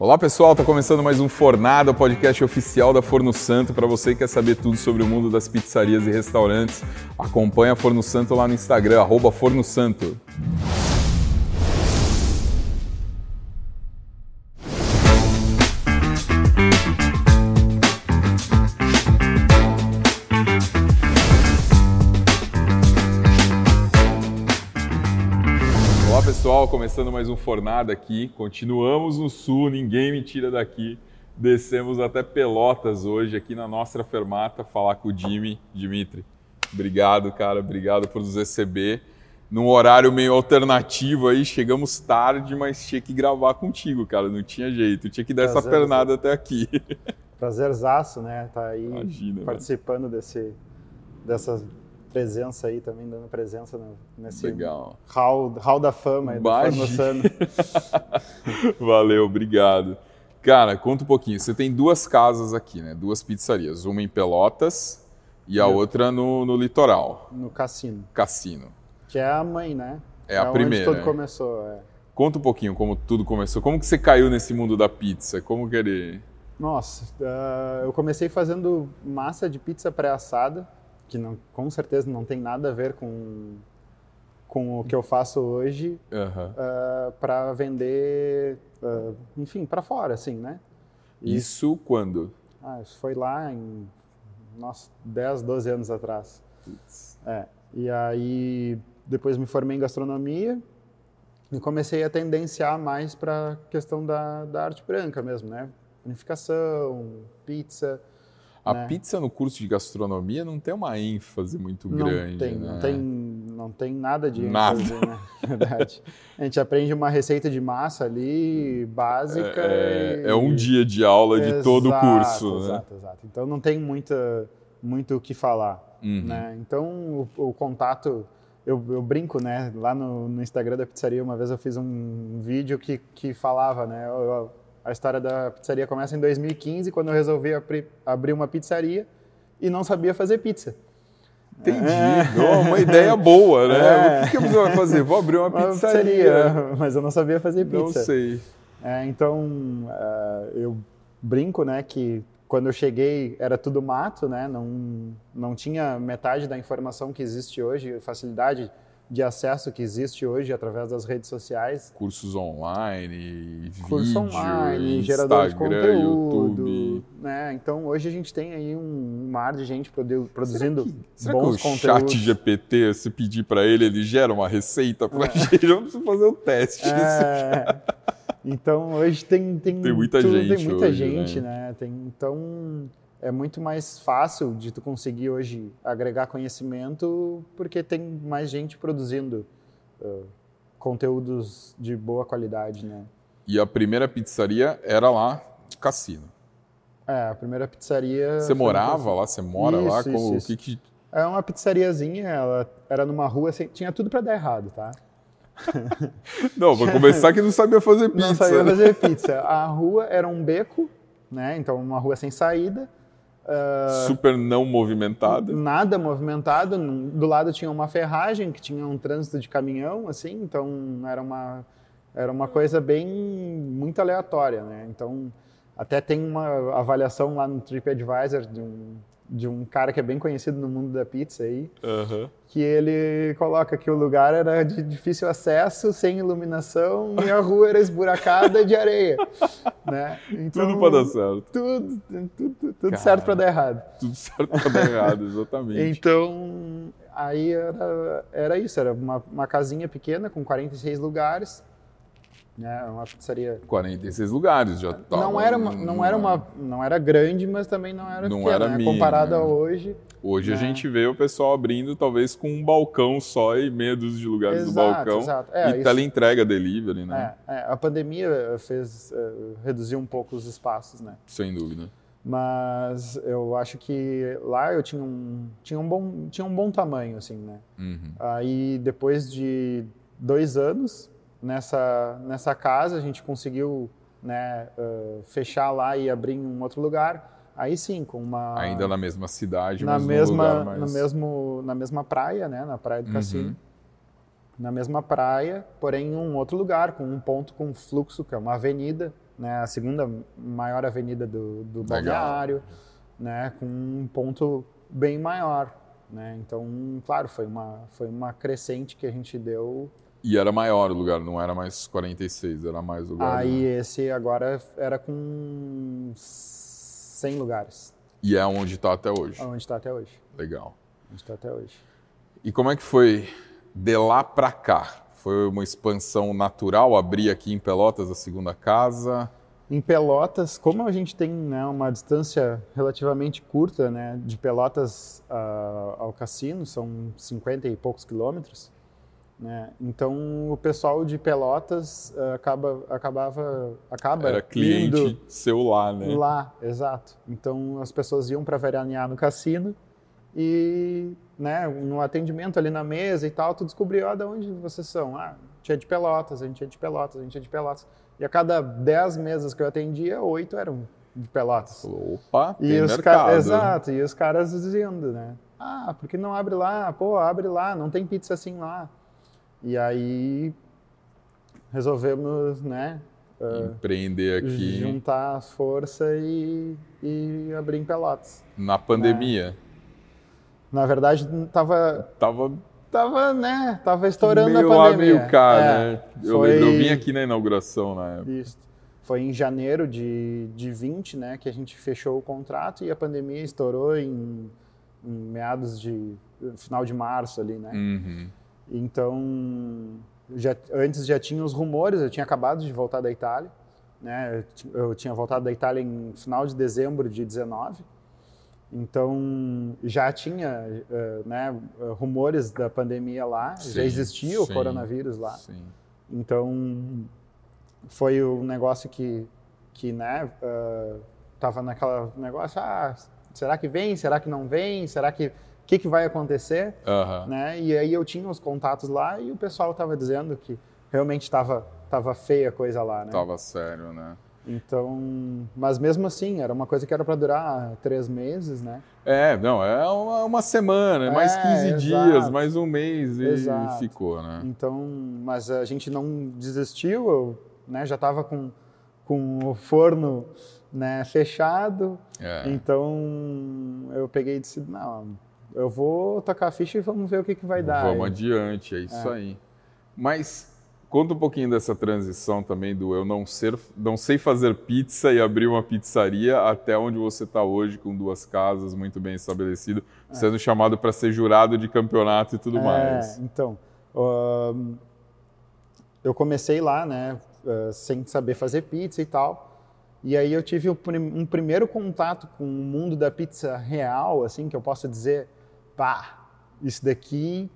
Olá pessoal, está começando mais um Fornada, o podcast oficial da Forno Santo. Para você que quer saber tudo sobre o mundo das pizzarias e restaurantes, acompanha a Forno Santo lá no Instagram, arroba Forno Santo. Começando mais um Fornada aqui. Continuamos no sul, ninguém me tira daqui. Descemos até Pelotas hoje aqui na nossa fermata falar com o Jimmy. Dimitri, obrigado, cara, obrigado por nos receber. Num horário meio alternativo aí, chegamos tarde, mas tinha que gravar contigo, cara, não tinha jeito, tinha que dar Prazer, essa pernada até aqui. Prazerzaço, né? Tá aí Imagina, participando desse, dessa presença aí, também dando presença no, nesse Legal. hall, hall da fama aí do Imagina. Forno Santo. Valeu, obrigado. Cara, conta um pouquinho. Você tem duas casas aqui, né? Duas pizzarias. Uma em Pelotas e a outra no, no litoral, no cassino, Cassino. que é a mãe, né? É a onde primeira, tudo né? começou. é. Conta um pouquinho como tudo começou. Como que você caiu nesse mundo da pizza? Como que ele... Nossa, ah, eu comecei fazendo massa de pizza pré-assada, que não, com certeza não tem nada a ver com, com o que eu faço hoje, Aham. para vender, ah, enfim, para fora, assim, né? E Isso quando? Ah, isso foi lá em, nossa, 10, 12 anos atrás. É, e aí depois me formei em gastronomia e comecei a tendenciar mais para a questão da, da arte branca mesmo, né? Panificação, pizza. A né? pizza no curso de gastronomia não tem uma ênfase muito grande, não tem, né? não tem, não tem nada de Nada. ênfase, né? Verdade. A gente aprende uma receita de massa ali básica. É, e- é um dia de aula de todo o Exato, curso, né? Exato, exato. Então não tem muita, muito o que falar. Uhum. né? Então o, o contato, eu, eu brinco, né? Lá no, no Instagram da pizzaria, uma vez eu fiz um vídeo que, que falava, né? eu- eu- a história da pizzaria começa em 2015, quando eu resolvi abrir, uma pizzaria e não sabia fazer pizza. Entendi. É. Ó, Uma ideia boa, né? É. O que, que a pessoa vai fazer? Vou abrir uma Uma pizzaria. mas eu não sabia fazer Não pizza. sei. É, então, eh, eu brinco, né, que quando eu cheguei era tudo mato, né, não, não tinha metade da informação que existe hoje, facilidade de acesso que existe hoje através das redes sociais. Cursos online, Curso vídeo, online, gerador de conteúdo, YouTube. né? Então hoje a gente tem aí um mar de gente produ- produzindo Será que bons o conteúdos. chat GPT, se pedir para ele, ele gera uma receita pra gente? Eu preciso fazer o teste. É, então hoje tem tem, Tem muita tudo, gente tem muita hoje, gente, né? né? Tem, então é muito mais fácil de tu conseguir hoje agregar conhecimento porque tem mais gente produzindo uh, conteúdos de boa qualidade, né? E a primeira pizzaria era lá, Cassino. É, a primeira pizzaria. Você morava lá? Você mora lá? Isso, Como, isso, o isso. que que... É uma pizzariazinha, ela era numa rua, assim, tinha tudo pra dar errado, tá? Não, pra começar que não sabia fazer pizza. Não sabia fazer pizza. A rua era um beco, né? Então uma rua sem saída. Ah, Super não movimentada. nada movimentado. Do lado tinha uma ferragem que tinha um trânsito de caminhão, assim, então era uma era uma coisa bem muito aleatória, né? Então até tem uma avaliação lá no TripAdvisor de um de um cara que é bem conhecido no mundo da pizza aí, Aham. que ele coloca que o lugar era de difícil acesso, sem iluminação e a rua era esburacada de areia, né? Então, Tudo pra dar certo. Tudo, tudo, tudo Cara. certo para dar errado. Tudo certo pra dar errado, exatamente. Então, aí era, era isso, era uma, uma casinha pequena com 46 lugares, né? Uma pizzaria. 46 lugares já tava. Não era, uma, não era uma, não era grande, mas também não era Não pequena, era né? comparada né? a hoje. Hoje a né? gente vê o pessoal abrindo talvez com um balcão só e meia dúzia de lugares do Exato, balcão. exato. É, e isso- teleentrega delivery, né? É, é, a pandemia fez eh, reduzir um pouco os espaços, né? Sem dúvida. Mas eu acho que lá eu tinha um, tinha um, bom, tinha um bom tamanho, assim, né? Uhum. Aí depois de dois anos nessa, nessa casa, a gente conseguiu né, eh, fechar lá e abrir em um outro lugar. Aí sim, com uma... Ainda na mesma cidade, na mas mesma, lugar mais... no mesmo, na mesma praia, né? Na praia do Uhum. Cassino. Na mesma praia, porém em um outro lugar, com um ponto com fluxo, que é uma avenida, né, a segunda maior avenida do, do balneário, né, com um ponto bem maior. Né? Então, claro, foi uma, foi uma crescente que a gente deu. E era maior o lugar, não era mais 46, era mais lugar. Aí né? esse agora era com 100 lugares. E é onde está até hoje? Onde está até hoje. Legal. Onde está até hoje. E como é que foi de lá para cá? Foi uma expansão natural abrir aqui em Pelotas a segunda casa? Em Pelotas, como a gente tem né, uma distância relativamente curta né, de Pelotas uh, ao cassino, são 50 e poucos quilômetros, né, então o pessoal de Pelotas uh, acaba, acabava, acaba Era cliente seu lá, né? Lá, exato. Então as pessoas iam para veranear no cassino e né, no atendimento ali na mesa e tal, tu descobriu, ah, de onde vocês são? Ah, a gente é de Pelotas, a gente é de Pelotas, a gente é de Pelotas. E a cada 10 mesas que eu atendia, oito eram de Pelotas. Opa, e os mercado. Exato, e os caras dizendo, né? Ah, por que não abre lá? Pô, abre lá, não tem pizza assim lá. E aí resolvemos, né? Uh, Empreender aqui. Juntar as forças e, e abrir em Pelotas. Na pandemia? Né? Na verdade, tava. Tava tava, né, tava estourando meio a pandemia. Meio cá, é, né? Eu, foi... eu vim aqui na inauguração na época. Isso. Foi em janeiro de, de 20, né, que a gente fechou o contrato e a pandemia estourou em, em meados de final de março ali, né? Uhum. Então, já, antes já tinha os rumores, eu tinha acabado de voltar da Itália, né? Eu, eu tinha voltado da Itália em final de dezembro de 19 então, já tinha uh, né, rumores da pandemia lá, sim, já existia o sim, coronavírus lá. Sim. Então, foi o um negócio que, que né, uh, tava naquela negócio, ah, será que vem, será que não vem, será que, que, que vai acontecer? Né? E aí eu tinha os contatos lá e o pessoal estava dizendo que realmente estava tava feia a coisa lá, né? Tava sério, né? Então, mas mesmo assim, era uma coisa que era para durar três meses, né? É, não, é uma, uma semana, é, mais 15 exato. dias, mais um mês e exato. ficou, né? Então, mas a gente não desistiu, eu né, já estava com, com o forno né, fechado, é. então eu peguei e disse, não, eu vou tocar a ficha e vamos ver o que, que vai dar. Vamos adiante, é isso é. aí. Mas Conta um pouquinho dessa transição também do eu não ser, não sei fazer pizza e abrir uma pizzaria até onde você está hoje com duas casas muito bem estabelecido, é. sendo chamado para ser jurado de campeonato e tudo é, mais. Então, uh, eu comecei lá, né, uh, sem saber fazer pizza e tal, e aí eu tive um, um, primeiro contato com o mundo da pizza real, assim, que eu posso dizer, pá, isso daqui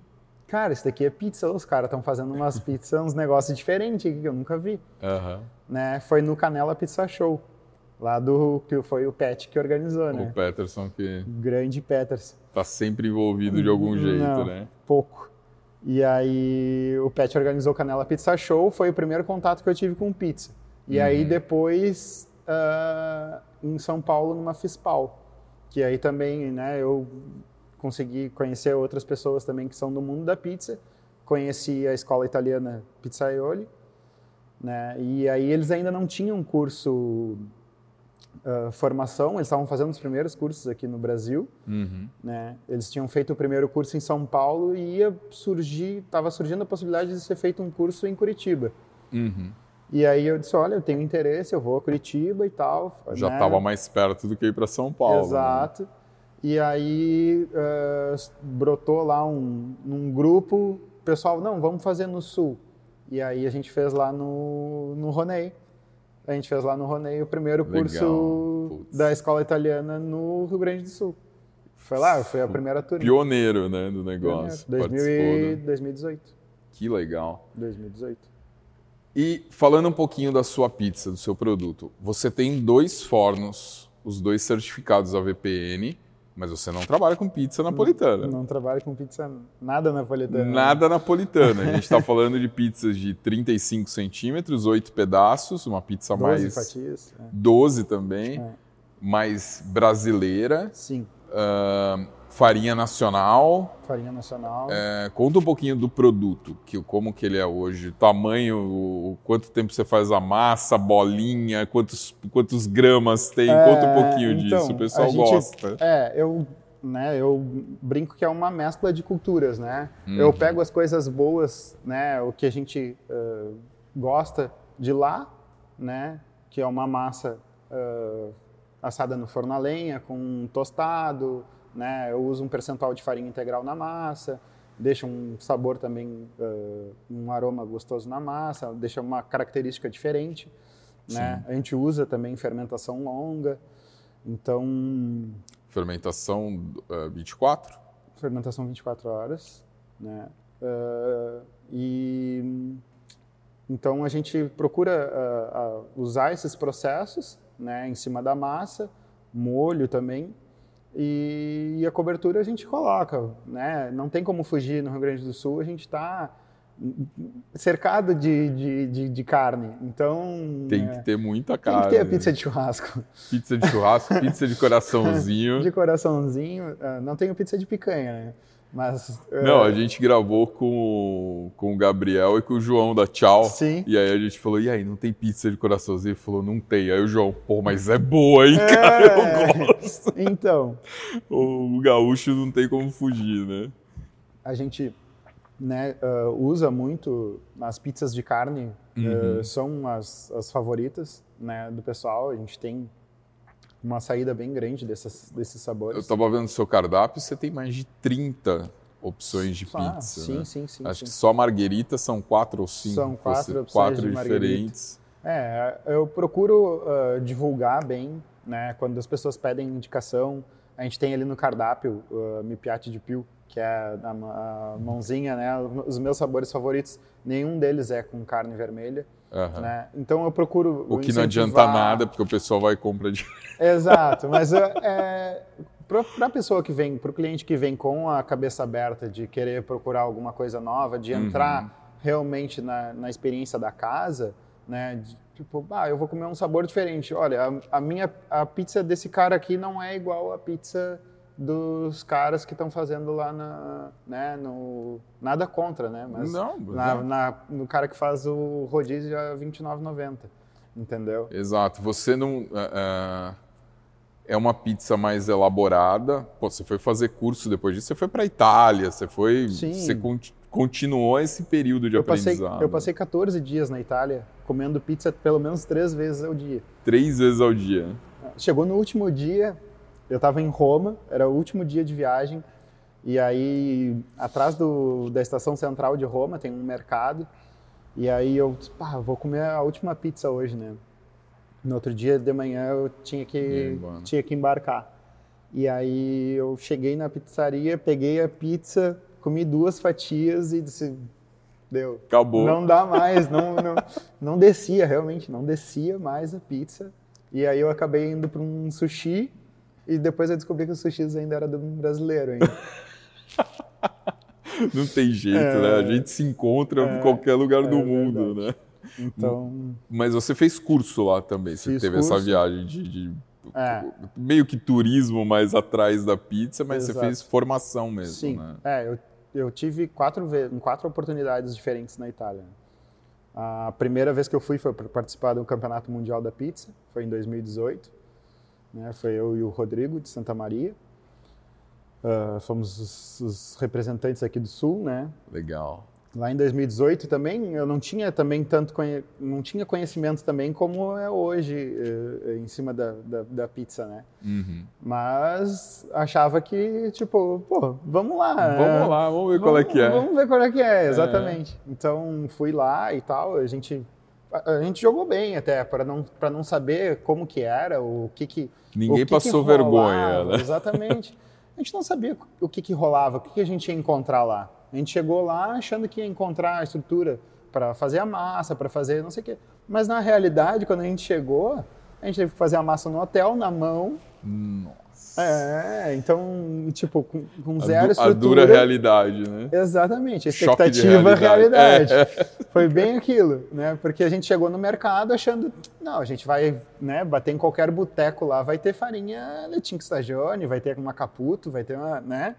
cara, isso daqui é pizza, os caras estão fazendo umas pizzas, uns negócios diferentes que eu nunca vi. Uhum. Né? Foi no Canela Pizza Show, lá do que foi o Pet que organizou, né? O Peterson que grande Peterson. Tá sempre envolvido de algum jeito, Não, né? Pouco. E aí o Pet organizou o Canela Pizza Show, foi o primeiro contato que eu tive com pizza. E uhum. aí depois uh, em São Paulo numa Fispal, que aí também, né? Eu consegui conhecer outras pessoas também que são do mundo da pizza. Conheci a escola italiana Pizzaioli, né? E aí eles ainda não tinham curso uh, formação, eles estavam fazendo os primeiros cursos aqui no Brasil, uhum. né? Eles tinham feito o primeiro curso em São Paulo e ia surgir, estava surgindo a possibilidade de ser feito um curso em Curitiba. Uhum. E aí eu disse, olha, eu tenho interesse, eu vou a Curitiba e tal. Já estava né? mais perto do que ir para São Paulo. Né? Exato. Né? E aí uh, brotou lá um, um grupo, pessoal, não, vamos fazer no sul. E aí a gente fez lá no, no Ronei. A gente fez lá no Ronei o primeiro curso da escola italiana no Rio Grande do Sul. Foi lá, foi a primeira turma. Pioneiro, né, do negócio. Pioneiro. 2018. Que legal. 2018. E falando um pouquinho da sua pizza, do seu produto, você tem dois fornos, os dois certificados AVPN, mas você não trabalha com pizza napolitana. Não, não trabalho com pizza nada napolitana. Nada napolitana. A gente está falando de pizzas de 35 centímetros, 8 pedaços, uma pizza 12 mais. Fatias, é. 12 também. É. Mais brasileira. Sim. Uh, farinha nacional. Farinha nacional. É, conta um pouquinho do produto, que, como que ele é hoje, tamanho, o, quanto tempo você faz a massa, bolinha, quantos, quantos gramas tem, é, conta um pouquinho então, disso, o pessoal gente, gosta. É, eu, né, eu brinco que é uma mescla de culturas, né? Uhum. Eu pego as coisas boas, né, o que a gente uh, gosta de lá, né, que é uma massa uh, assada no forno a lenha, com tostado, né? Eu uso um percentual de farinha integral na massa, deixa um sabor também, uh, um aroma gostoso na massa, deixa uma característica diferente, né? A gente usa também fermentação longa, então... Fermentação uh, 24? Fermentação 24 horas, né? Uh, e então a gente procura uh, uh, usar esses processos, né, em cima da massa, molho também, e, a cobertura a gente coloca, né? Não tem como fugir no Rio Grande do Sul, a gente está cercado de, de, de, de, carne, então... Tem é, que ter muita carne. Tem que ter a pizza de churrasco. Pizza de churrasco, pizza de coraçãozinho. de coraçãozinho, ah, não tenho pizza de picanha, né? Mas, Não, a gente gravou com, com o Gabriel e com o João da Tchau. Sim. E aí a gente falou, e aí, não tem pizza de coraçãozinho? Ele falou, não tem. Aí o João, pô, mas é boa, hein, é... cara? Eu gosto. Então. o gaúcho não tem como fugir, né? A gente né, uh, usa muito as pizzas de carne, uhum. uh, são as, as favoritas né, do pessoal. A gente tem uma saída bem grande dessas, desses sabores. Eu estava vendo o seu cardápio, você tem mais de 30 opções de ah, pizza. Sim, né? sim, sim. Acho sim. que só marguerita são quatro ou cinco. São quatro opções quatro de diferentes. É, eu procuro uh, divulgar bem, né? Quando as pessoas pedem indicação, a gente tem ali no cardápio uh, Mipiate de Pio, que é a, a, mãozinha, né? Os meus sabores favoritos, nenhum deles é com carne vermelha. Uhum. Né? Então eu procuro. O que incentivar... não adianta nada, porque o pessoal vai comprar de. Exato, mas é para a pessoa que vem, para o cliente que vem com a cabeça aberta de querer procurar alguma coisa nova, de entrar uhum. realmente na, na experiência da casa, né? De, tipo, ah, eu vou comer um sabor diferente. Olha, a, a minha a pizza desse cara aqui não é igual à pizza dos caras que estão fazendo lá na, né, no nada contra, né? Mas não, na, na, no cara que faz o rodízio é 29,90, entendeu? Exato. Você não uh, é uma pizza mais elaborada. Pô, você foi fazer curso depois disso, você foi para Itália, você foi, Sim. você continuou esse período de eu aprendizado. Passei, eu passei 14 dias na Itália comendo pizza pelo menos três vezes ao dia. Três vezes ao dia. Chegou no último dia, eu estava em Roma, era o último dia de viagem, e aí atrás do, da estação central de Roma tem um mercado, e aí eu pá, vou comer a última pizza hoje, né? No outro dia de manhã eu tinha que, tinha que embarcar. E aí eu cheguei na pizzaria, peguei a pizza, comi duas fatias e disse, deu. Acabou. Não dá mais, não, não, não descia, realmente, não descia mais a pizza. E aí eu acabei indo para um sushi e depois eu descobri que o sushi ainda era do brasileiro ainda. Não tem jeito, é, né? A gente se encontra é, em qualquer lugar é, do mundo, né? Então. Mas você fez curso lá também, você teve curso. essa viagem de, de é. meio que turismo mais atrás da pizza, mas Exato. você fez formação mesmo, Sim. né? É, eu, eu tive quatro, quatro oportunidades diferentes na Itália. A primeira vez que eu fui foi para participar do Campeonato Mundial da Pizza, foi em 2018. Né? Foi eu e o Rodrigo de Santa Maria. Uh, fomos os, os, representantes aqui do Sul, né? Legal. Lá em 2018 também eu não tinha também tanto não tinha conhecimento também como é hoje uh, em cima da, da, da pizza, né? Uhum. Mas achava que tipo, pô, vamos lá. Vamos lá, vamos ver vamos, qual é que é. Vamos ver qual é que é, exatamente. É. Então fui lá e tal, a gente a gente jogou bem até para não não saber como que era o que que ninguém que passou que vergonha né? exatamente a gente não sabia o que que rolava o que que a gente ia encontrar lá a gente chegou lá achando que ia encontrar a estrutura para fazer a massa para fazer não sei o quê mas na realidade quando a gente chegou A gente teve que fazer a massa no hotel, na mão. Nossa. É, então, tipo, com, com A zero du- A estrutura. dura realidade, né? Exatamente, Choque de expectativa, realidade. É. Foi bem aquilo, né? Porque a gente chegou no mercado achando, não, a gente vai né, bater em qualquer boteco lá, vai ter farinha Letinho Stagione, vai ter uma Caputo, vai ter uma, né?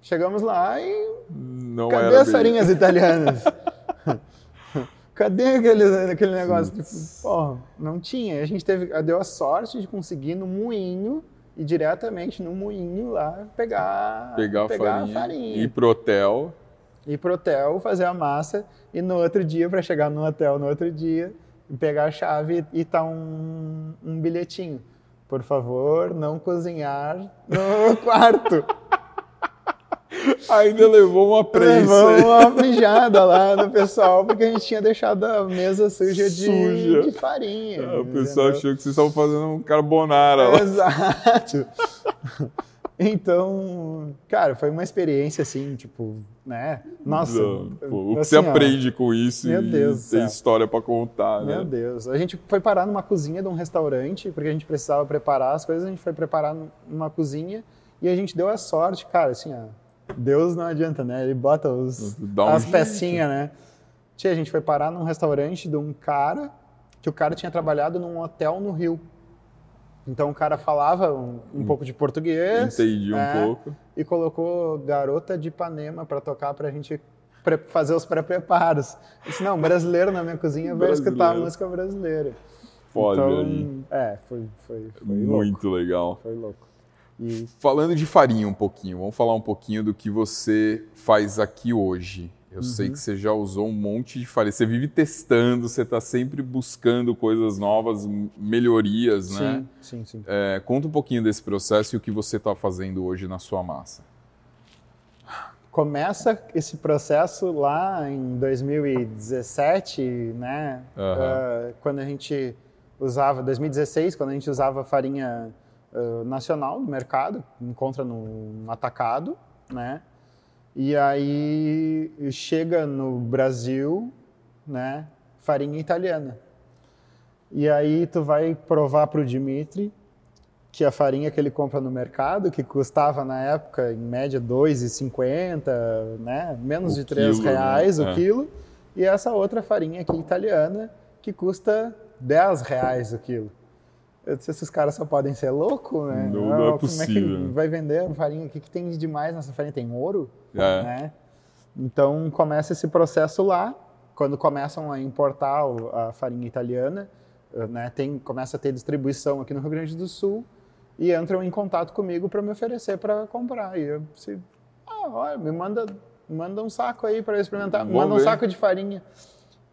Chegamos lá e Não cadê as bem- farinhas italianas? Cadê aquele, aquele negócio? Tipo, porra, não tinha. A gente teve, deu a sorte de conseguir no moinho e diretamente no moinho lá pegar, Pegar a farinha, ir pro hotel. ir pro hotel, fazer a massa e no outro dia, para chegar no hotel no outro dia, pegar a chave e tá um, um bilhetinho. Por favor, não cozinhar no quarto. Ainda levou uma prensa. Levamos uma mijada lá no pessoal, porque a gente tinha deixado a mesa suja de, Suja. de farinha. Ah, O pessoal achou que vocês estavam fazendo um carbonara lá. Exato. Então, cara, foi uma experiência assim, tipo, né? Nossa. Não, pô, o que assim, você ó, aprende com isso Meu e Deus tem história pra contar, né? Meu Deus. A gente foi parar numa cozinha de um restaurante, porque a gente precisava preparar as coisas, a gente foi preparar numa cozinha e a gente deu a sorte, cara, assim, ó. Deus não adianta, né? Ele bota os, um as pecinhas, né? Tia, a gente foi parar num restaurante de um cara que o cara tinha trabalhado num hotel no Rio. Então o cara falava um, um pouco de português. Entendi um é, pouco. E colocou Garota de Ipanema pra tocar pra gente pre- fazer os pré-preparos. Disse, não, brasileiro na minha cozinha vai escutar a música brasileira. Olha então, aí. é, foi, foi, foi louco. Muito legal. Foi louco. E Falando de farinha um pouquinho, vamos falar um pouquinho do que você faz aqui hoje. Eu Uhum. sei que você já usou um monte de farinha. Você vive testando, você está sempre buscando coisas novas, melhorias, né? sim, sim, sim. É, conta um pouquinho desse processo e o que você está fazendo hoje na sua massa. Começa esse processo lá em 2017, né? Aham. Ah, quando a gente usava, 2016, quando a gente usava farinha nacional no mercado, encontra no atacado, né? E aí chega no Brasil, né? Farinha italiana. E aí tu vai provar para o Dimitri que a farinha que ele compra no mercado, que custava na época em média R$ 2,50, né? menos O de 3 quilo, né? reais É. o quilo, e essa outra farinha aqui italiana que custa 10 reais o quilo. Eu disse, esses caras só podem ser loucos, né? Não- não é Como é possível. que vai vender farinha? O que, que tem de demais nessa farinha? Tem ouro? É. né? Então começa esse processo lá. Quando começam a importar a farinha italiana, eh, né, tem, começa a ter distribuição aqui no Rio Grande do Sul e entram em contato comigo para me oferecer para comprar. E eu disse, ah, olha, me manda, manda um saco aí para eu experimentar, manda um ver. saco de farinha.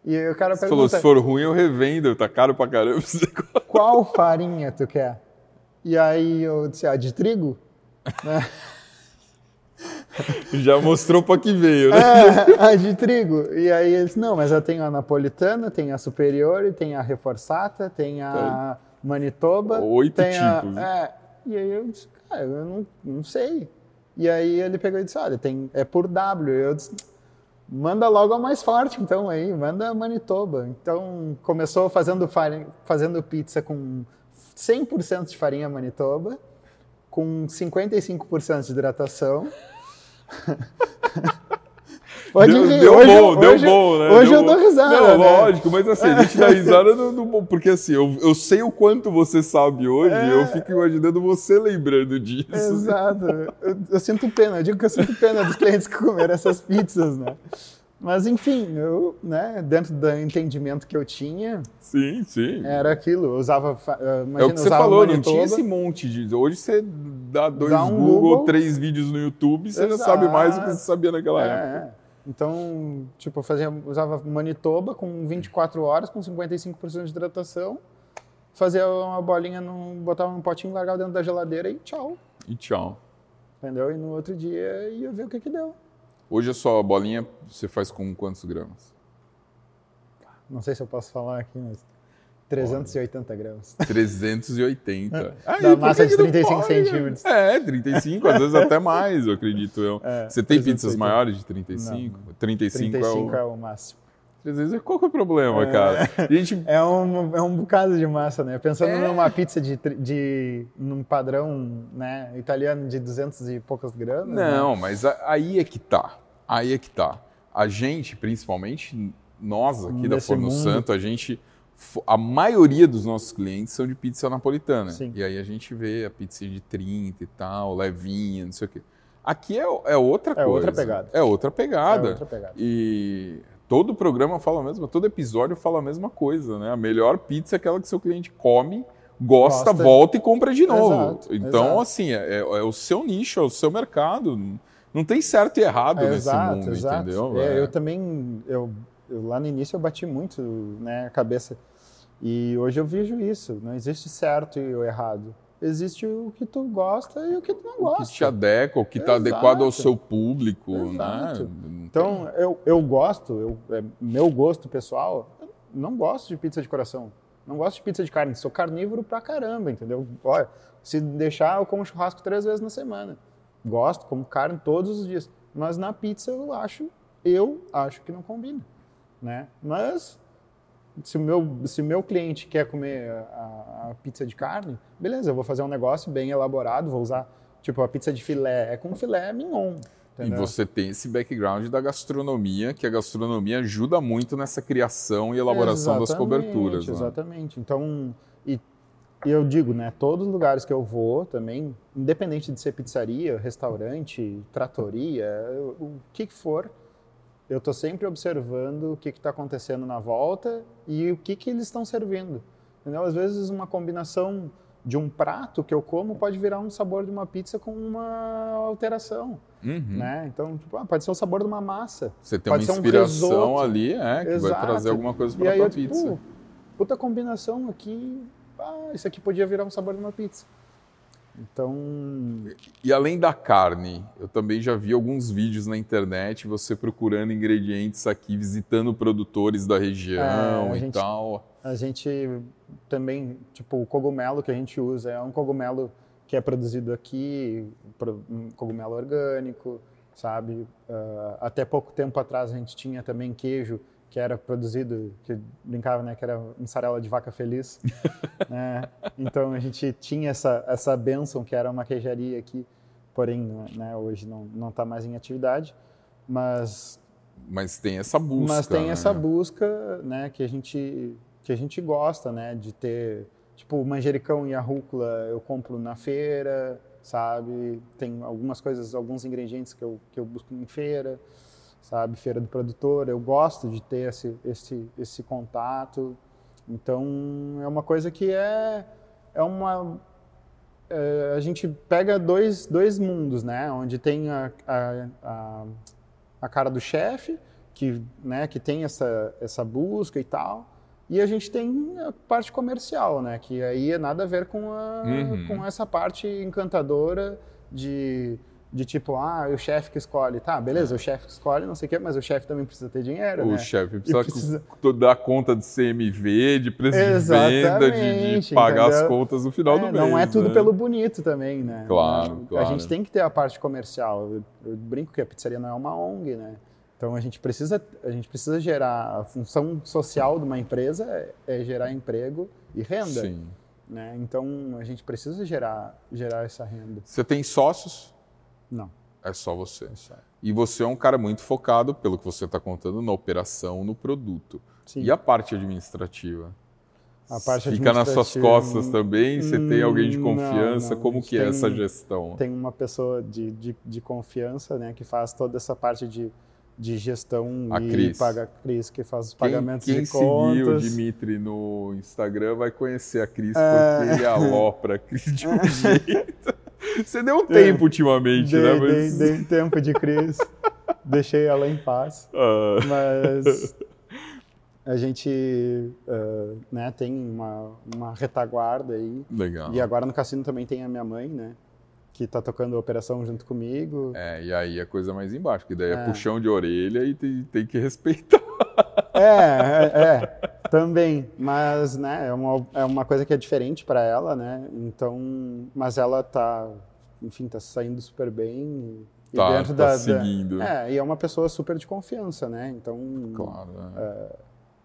E o cara Você falou, se for ruim eu revendo, tá caro pra caramba. Qual farinha tu quer? E aí eu disse, ah, de trigo? Né? Já mostrou pra que veio, né? É, a de trigo. E aí eles, não, mas eu tenho a napolitana, tem a superior, tem a reforçata, tem a Manitoba. Oito tem a- tipos. é, e aí eu disse, cara, eu não, não sei. E aí ele pegou e disse, olha, tem, é por W. Eu disse, manda logo a mais forte, então aí, manda Manitoba. Então começou fazendo, farinha, fazendo pizza com 100% de farinha Manitoba, com 55% de hidratação. Pode deu, deu hoje, bom, deu hoje, bom, né? Hoje Deu eu dou risada. Não, né? lógico, mas assim, a gente dá risada do, porque assim, eu, eu sei o quanto você sabe hoje, É. eu fico imaginando você lembrando disso. Exato. Eu, eu sinto pena, eu digo que eu sinto pena dos clientes que comeram essas pizzas, né? Mas enfim, eu, né, dentro do entendimento que eu tinha, Sim, sim. era aquilo. Eu usava, fa- eh, É imagina, o que você falou, não tinha esse monte de. Hoje você dá dois Dá um Google, Google. três vídeos no YouTube, você já Exato. sabe mais do que você sabia naquela época. É, é. Então, tipo, eu fazia, usava Manitoba com 24 horas, com 55% de hidratação, fazia uma bolinha, num, botava num potinho, largava dentro da geladeira e tchau. E tchau. Entendeu? E no outro dia ia ver o que que deu. Hoje a sua bolinha você faz com quantos gramas? Não sei se eu posso falar aqui, mas 380 gramas. 380. Aí, Da massa de que não 35 pode? centímetros. É, 35, às vezes até mais, eu acredito eu. É, Você tem pizzas 380. maiores de 35? 35, 35 é é o... o máximo. Três vezes, qual que é o problema, cara? A gente... é, um, é um bocado de massa, né? Pensando é... numa pizza de, de num padrão né, italiano de 200 e poucas gramas. Né? Não, né? mas aí é que tá. Aí é que tá. A gente, principalmente nós aqui Nesse da Forno mundo. Santo, a gente a maioria dos nossos clientes são de pizza napolitana. Sim. E aí a gente vê a pizza de 30 e tal, levinha, não sei o quê. Aqui é, é outra é coisa. Outra pegada. É outra pegada. É outra pegada. E todo programa fala a mesma, todo episódio fala a mesma coisa, né? A melhor pizza é aquela que seu cliente come, gosta, gosta. volta e compra de novo. Exato, então, exato. assim, é, é, o seu nicho, é o seu mercado. Não tem certo e errado é, nesse exato, mundo, entendeu? É, eu também, eu, eu, lá no início eu bati muito né, a cabeça. E hoje eu vejo isso, não existe certo e o errado existe o que tu gosta e o que tu não gosta. O que te adequa, o que está adequado ao seu público. Né? Exato. Né? Então, eu, eu gosto, eu, é, meu gosto pessoal, não gosto de pizza de coração. Não gosto de pizza de carne. Sou carnívoro pra caramba, entendeu? Olha, se deixar, eu como churrasco três vezes na semana. Gosto, como carne todos os dias. Mas na pizza eu acho, eu acho que não combina. Né? Mas se o meu, se o meu cliente quer comer a, a, pizza de carne, beleza, eu vou fazer um negócio bem elaborado, vou usar, tipo, a pizza de filé é com filé mignon. Entendeu? E você tem esse background da gastronomia, que a gastronomia ajuda muito nessa criação e elaboração exatamente, das coberturas. Né? Exatamente. Né? Então, e, e eu digo, né, todos os lugares que eu vou também, independente de ser pizzaria, restaurante, tratoria, o que for, eu estou sempre observando o que está acontecendo na volta e o que, que eles estão servindo. Entendeu? Às vezes uma combinação de um prato que eu como pode virar um sabor de uma pizza com uma alteração. Uhum. Né? Então, tipo, ah, pode ser o sabor de uma massa. Você tem pode uma inspiração um ali, é, que Exato. vai trazer alguma coisa para a tua pizza. Tipo, puta combinação aqui, ah, isso aqui podia virar um sabor de uma pizza. Então. E além da carne, eu também já vi alguns vídeos na internet você procurando ingredientes aqui, visitando produtores da região é, e gente, tal. A gente também, tipo, o cogumelo que a gente usa é um cogumelo que é produzido aqui, um cogumelo orgânico, sabe? Uh, até pouco tempo atrás a gente tinha também queijo que era produzido, que brincava, né, que era mussarela de vaca feliz. né? Então a gente tinha essa essa benção que era uma queijaria aqui, porém, né, hoje não não está mais em atividade, mas mas tem essa busca. Mas tem né? essa busca, né, que a gente que a gente gosta, né, de ter tipo manjericão e a rúcula eu compro na feira, sabe? Tem algumas coisas, alguns ingredientes que eu que eu busco em feira sabe? Feira do produtor, eu gosto de ter esse, esse, esse contato. Então, é uma coisa que é, é uma... É, a gente pega dois, dois mundos, né? Onde tem a, a, a, a cara do chefe, que, né, que tem essa, essa busca e tal, e a gente tem a parte comercial, né? Que aí é nada a ver com, a, uhum. com essa parte encantadora de de tipo, ah, o chefe que escolhe. Tá, beleza, o chefe que escolhe, não sei o quê, mas o chefe também precisa ter dinheiro, o né? chefe precisa, precisa, dar conta de CMV, de preço Exatamente, de venda, de, de pagar entendeu? as contas no final é, do mês. Não é tudo né? pelo bonito também, né? Claro, claro. A gente tem que ter a parte comercial. Eu, eu brinco que a pizzaria não é uma ONG, né? Então a gente precisa, a gente precisa gerar a função social de uma empresa é, é gerar emprego e renda. Sim. Né? Então a gente precisa gerar, gerar essa renda. Você tem sócios? Não. É só você. É e você é um cara muito focado, pelo que você está contando, na operação, no produto. Sim. E a parte administrativa? A parte Fica nas suas costas também? Você tem alguém de confiança? Não, não. Como que é essa gestão? Tem uma pessoa de, de, de, confiança né, que faz toda essa parte de, de gestão a e Cris. paga a Cris, que faz os quem, pagamentos quem de contas. Quem seguiu o Dimitri no Instagram vai conhecer a Cris, é... porque ele alopra a Cris de um jeito. Você deu um tempo ultimamente, dei, né? Mas... Dei, dei tempo de Cris, deixei ela em paz. Uh... Mas a gente uh, né, tem uma, uma retaguarda aí. Legal. E agora no cassino também tem a minha mãe, né? Que tá tocando a operação junto comigo. É, e aí a coisa mais embaixo, que daí é, é puxão de orelha e tem, tem que respeitar. É, é, é, também, mas né, é, uma, é uma coisa que é diferente para ela, né? Então, mas ela tá, enfim, tá saindo super bem. E Tá, dentro tá da, da- seguindo. É, e é uma pessoa super de confiança, né? Então, Claro. é.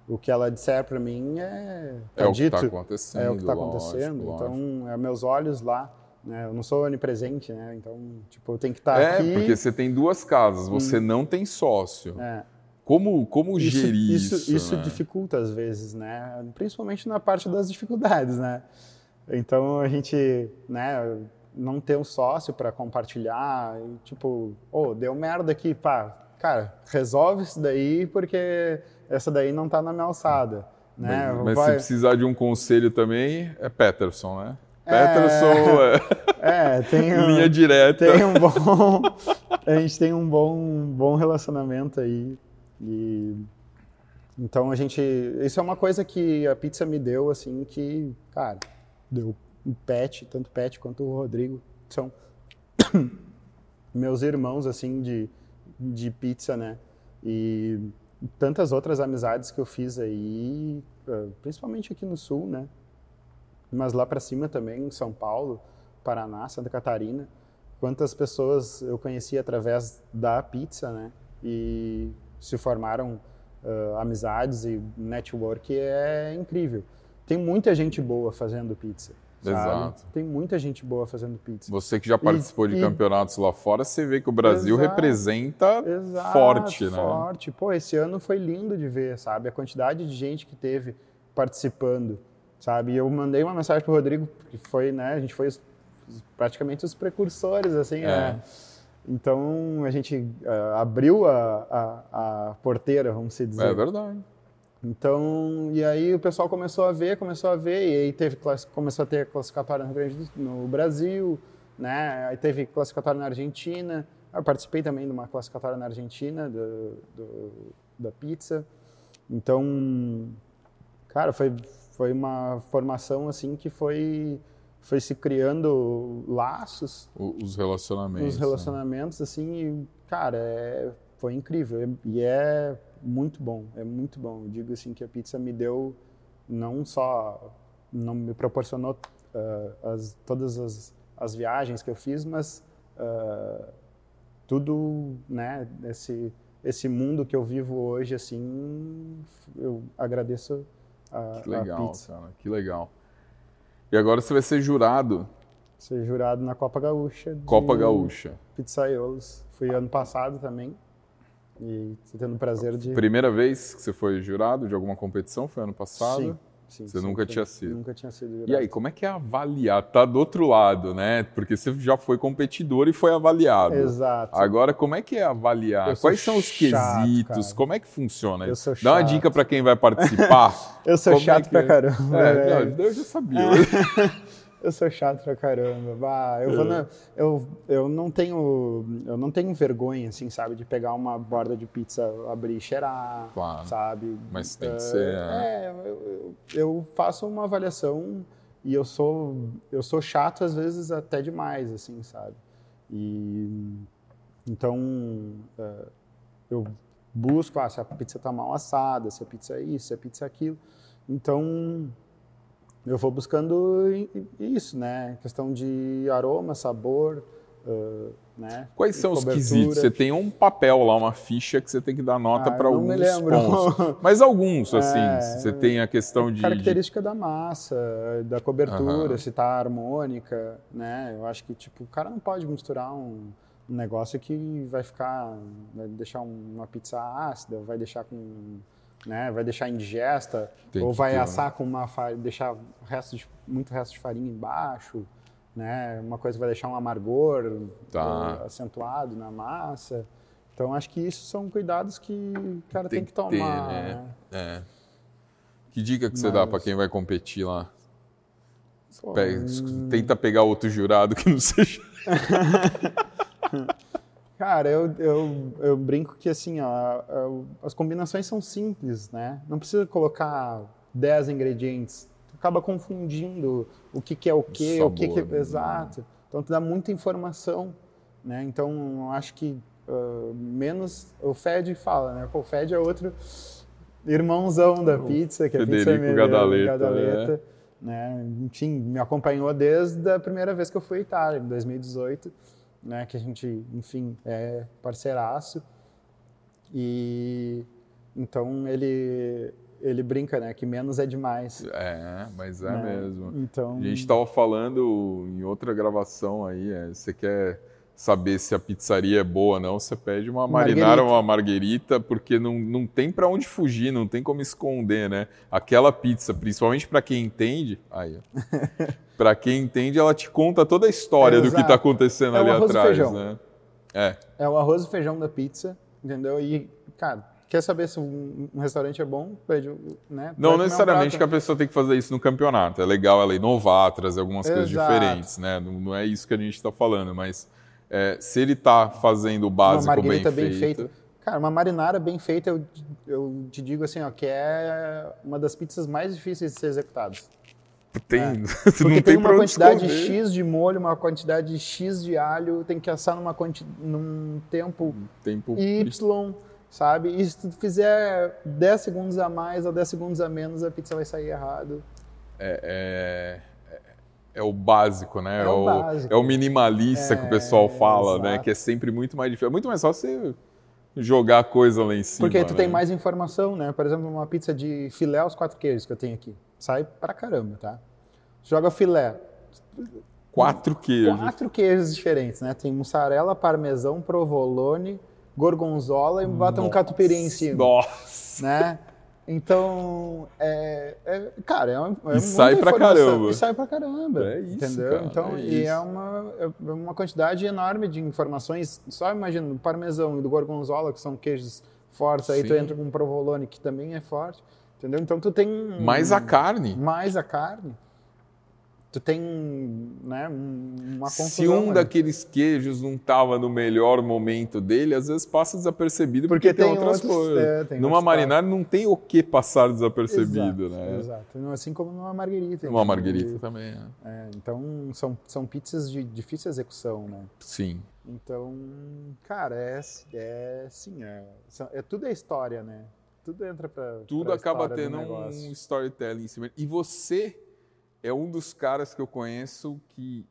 o que ela disser para mim é, É tá o que dito, está acontecendo. é o que lógico, acontecendo. lógico. Então, é meus olhos lá, né? Eu não sou onipresente, né? Então, tipo, eu tenho que estar é, aqui. porque você tem duas casas, você não tem sócio. É. Como, como gerir isso? isso, isso né? dificulta às vezes, né? Principalmente na parte das dificuldades, né? Então a gente, né, não ter um sócio para compartilhar, e, tipo, ô, deu merda aqui, pá, cara, resolve isso daí porque essa daí não tá na minha alçada, né? Mas, mas Vai- se precisar de um conselho também, é Peterson, né? É. Peterson É, tem é um- linha direta. tem um bom a gente tem um bom um bom relacionamento aí e então a gente isso é uma coisa que a pizza me deu assim que cara deu o Pet tanto o Pet quanto o Rodrigo. São meus irmãos assim de de pizza né? E tantas outras amizades que eu fiz aí principalmente aqui no sul né? Mas lá para cima também, em São Paulo, Paraná, Santa Catarina, quantas pessoas eu conheci através da pizza, né? E se formaram ah, amizades e network é incrível. Tem muita gente boa fazendo pizza. sabe? Exato. Tem muita gente boa fazendo pizza. Você que já participou de e- campeonatos lá fora, você vê que o Brasil Exato. representa Exato, forte, né? Forte. Pô, esse ano foi lindo de ver, sabe? A quantidade de gente que teve participando, sabe? E eu mandei uma mensagem pro Rodrigo, que foi, né? A gente foi os- praticamente os precursores, assim, É. né? Então a gente ah, abriu a, a, a porteira, vamos se dizer. É verdade. Então, e aí o pessoal começou a ver, começou a ver, e aí teve, começou a ter classificatória no, Grande no Brasil, né? Aí teve classificatória na Argentina. Eu participei também de uma classificatória na Argentina do, do- da pizza. Então, cara, foi, foi uma formação assim que foi, foi se criando laços Os relacionamentos. os né? relacionamentos, assim, e, cara, é- foi incrível. E é muito bom, é muito bom. Eu digo assim que a pizza me deu, não só, não me proporcionou ah, as, todas as, as viagens que eu fiz, mas ah, tudo, né, esse, esse mundo que eu vivo hoje, assim, eu agradeço a, Que a legal, pizza. cara. Que legal. E agora você vai ser jurado Ser jurado na Copa Gaúcha. Copa Gaúcha. Pizzaiolos. Fui ano passado também. E tô tendo o prazer de. Primeira vez que você foi jurado de alguma competição foi ano passado? Sim, sim, Você sim, nunca tinha sido. Nunca tinha sido. E aí, como é que é avaliar? Tá do outro lado, né? Porque você já foi competidor e foi avaliado. Exato. Agora, como é que é avaliar? Quais são os chato, quesitos? cara. Como é que funciona Eu isso? sou Dá uma chato. dica para quem vai participar. Eu sou Como é chato que pra é? caramba. É, não, eu já sabia. Eu sou chato pra caramba. Bah, eu, vou É. na- eu, eu não tenho eu não tenho vergonha, assim, sabe, de pegar uma borda de pizza, abrir e cheirar, Claro. sabe? Mas tem que É, ser, É, eu, eu- eu faço uma avaliação e eu sou eu sou chato às vezes até demais, assim, sabe? E então é, eu busco ah, se a pizza tá mal assada, se a pizza é isso, se a pizza é aquilo. Então eu vou buscando isso, né? Questão de aroma, sabor, ah, né? Quais são os quesitos? Você tem um papel lá, uma ficha que você tem que dar nota Ah, para me alguns lembro. pontos. Mas alguns, assim. É, você tem a questão de. de- Característica da massa, da cobertura, Aham. se tá harmônica, né? Eu acho que tipo o cara não pode misturar um, um negócio que vai ficar, vai deixar um- uma pizza ácida, vai deixar com, né? Vai deixar indigesta Tem ou que vai ter, né? assar com uma fa- deixar resto de, muito resto de farinha embaixo, né? Uma coisa vai deixar um amargor Tá. acentuado na massa. Então acho que isso são cuidados que o cara tem, que tomar. ter, né? né? É. Que dica que você dá Mas- para quem vai competir lá? Pô, Pega- hum, Tenta pegar outro jurado que não seja. Cara, eu, eu, eu brinco que assim, ó, eu- as combinações são simples, né? Não precisa colocar 10 ingredientes. Tu acaba confundindo o que, que é o quê, o que, que sabor, né? Exato. Então tu dá muita informação, né? Então acho que ah, menos o Fed fala, né? Pô, o Fed é outro irmãozão da pizza, que a pizza é Federico meio- Gadaleta, Gadaleta, né? Enfim, me acompanhou desde a primeira vez que eu fui à Itália, em 2018. Né, que a gente, enfim, é parceiraço. E então ele ele brinca, né, que menos é demais. É, mas é né? mesmo. Então, A gente estava falando em outra gravação aí, é, você quer saber se a pizzaria é boa ou não, você pede uma marinara ou uma marguerita, porque não, não tem para onde fugir, não tem como esconder, né? Aquela pizza, principalmente para quem entende, aí, para quem entende, ela te conta toda a história É, do que está acontecendo É ali e atrás, feijão. né? É, é o arroz e feijão da pizza, entendeu? E, cara, quer saber se um, um restaurante é bom? Pede, né? Não um necessariamente que a pessoa tem que fazer isso no campeonato. É legal ela inovar, trazer algumas coisas Exato. diferentes, né? Não, não é isso que a gente está falando, mas é, se ele está fazendo o uma básico bem, marguerita bem, feito, feita. Cara, uma marinara bem feita, eu, eu te digo assim, ó, que é uma das pizzas mais difíceis de ser executadas. Tem, Porque não tem, tem, uma quantidade esconder. X de molho, uma quantidade X de alho, tem que assar numa quanti... num tempo Tempo Y, sabe? E se tu fizer 10 segundos a mais ou 10 segundos a menos, a pizza vai sair errado. é, é, é o básico, né? É o básico. é o minimalista que o pessoal É, fala, né? exato. Que é sempre muito mais difícil. É muito mais fácil você jogar coisa lá em cima. Porque tu tem né? mais informação, né? Por exemplo, uma pizza de filé aos quatro queijos que eu tenho aqui. Sai pra caramba, tá? Joga filé. quatro queijos. Quatro queijos diferentes, né? Tem mussarela, parmesão, provolone, gorgonzola e bota um catupiry em cima, Nossa. né? Então, é, é- cara, é, uma, é muita sai pra caramba. E sai pra caramba. É isso, entendeu? cara, então, é e é isso. uma, é uma quantidade enorme de informações. Só imagina, do parmesão e do gorgonzola, que são queijos fortes, aí tu Sim. entra com provolone, que também é forte, entendeu? Então tu tem... Mais a carne. Mais a carne. Tu tem, né, um- uma confusão. Se um né? daqueles queijos não estava no melhor momento dele, às vezes passa desapercebido porque, Porque tem, tem outras outros- coisas. é, tem Numa marinara não tem o que passar desapercebido, Exato, né? Exato. Assim como numa marguerita. Uma marguerita também, é. É, então, são, são pizzas de difícil execução, né? Sim. Então, cara, é, é sim, é, é tudo é história, né? Tudo entra pra. Tudo pra acaba tendo um storytelling em cima. E você é um dos caras que eu conheço que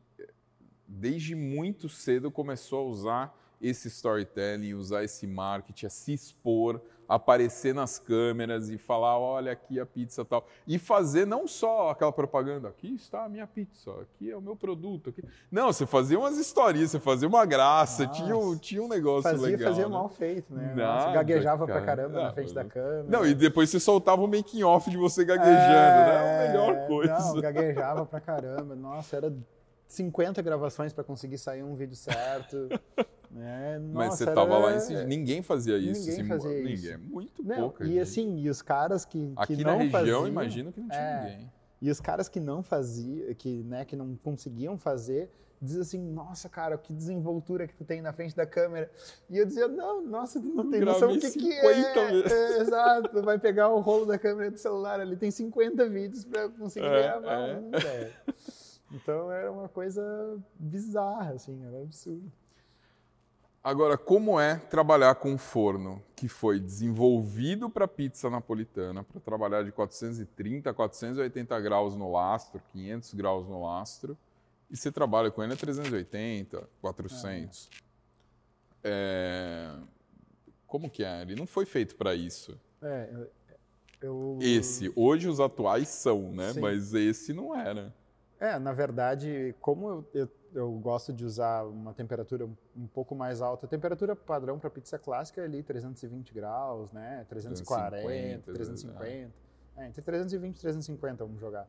desde muito cedo começou a usar esse storytelling, usar esse marketing, a se expor, aparecer nas câmeras e falar, olha aqui a pizza tal. E fazer não só aquela propaganda, aqui está a minha pizza, aqui é o meu produto. Aqui. Não, você fazia umas histórias, você fazia uma graça, Nossa. tinha, um- tinha um negócio Fazia, legal. fazia né? mal feito, né? Nada, Nossa, gaguejava pra cara. caramba na frente da câmera. Não, e depois você soltava o making off de você gaguejando, né? É a melhor É, coisa. Não, gaguejava pra caramba. Nossa, era 50 gravações pra conseguir sair um vídeo certo. né? Mas Nossa, você tava era- lá em cima, ninguém fazia isso. Ninguém assim, fazia ninguém. isso. Muito Não, pouca e gente. assim, e os caras que, que Aqui não na região, faziam, imagino que não tinha É. ninguém. E os caras que não faziam, que, né, que não conseguiam fazer, dizem assim, nossa, cara, que desenvoltura que tu tem na frente da câmera. E eu dizia, não, nossa, tu não tem noção gravei o que, que 50 é. É, Exato, tu vai pegar o rolo da câmera do celular ali, tem 50 vídeos pra conseguir É, gravar é. um, velho. Então era uma coisa bizarra, assim, era absurdo. Agora, como é trabalhar com um forno que foi desenvolvido para pizza napolitana, para trabalhar de 430 a 480 graus no lastro, 500 graus no lastro, e você trabalha com ele a 380, 400. É, Como que é? Ele não foi feito para isso. É, eu- Esse, hoje os atuais são, né? Sim. Mas esse não era. É, na verdade, como eu, eu, eu gosto de usar uma temperatura um pouco mais alta, a temperatura padrão para pizza clássica é ali 320 graus, né? 340, 350, 350. É, entre 320 e 350 vamos jogar.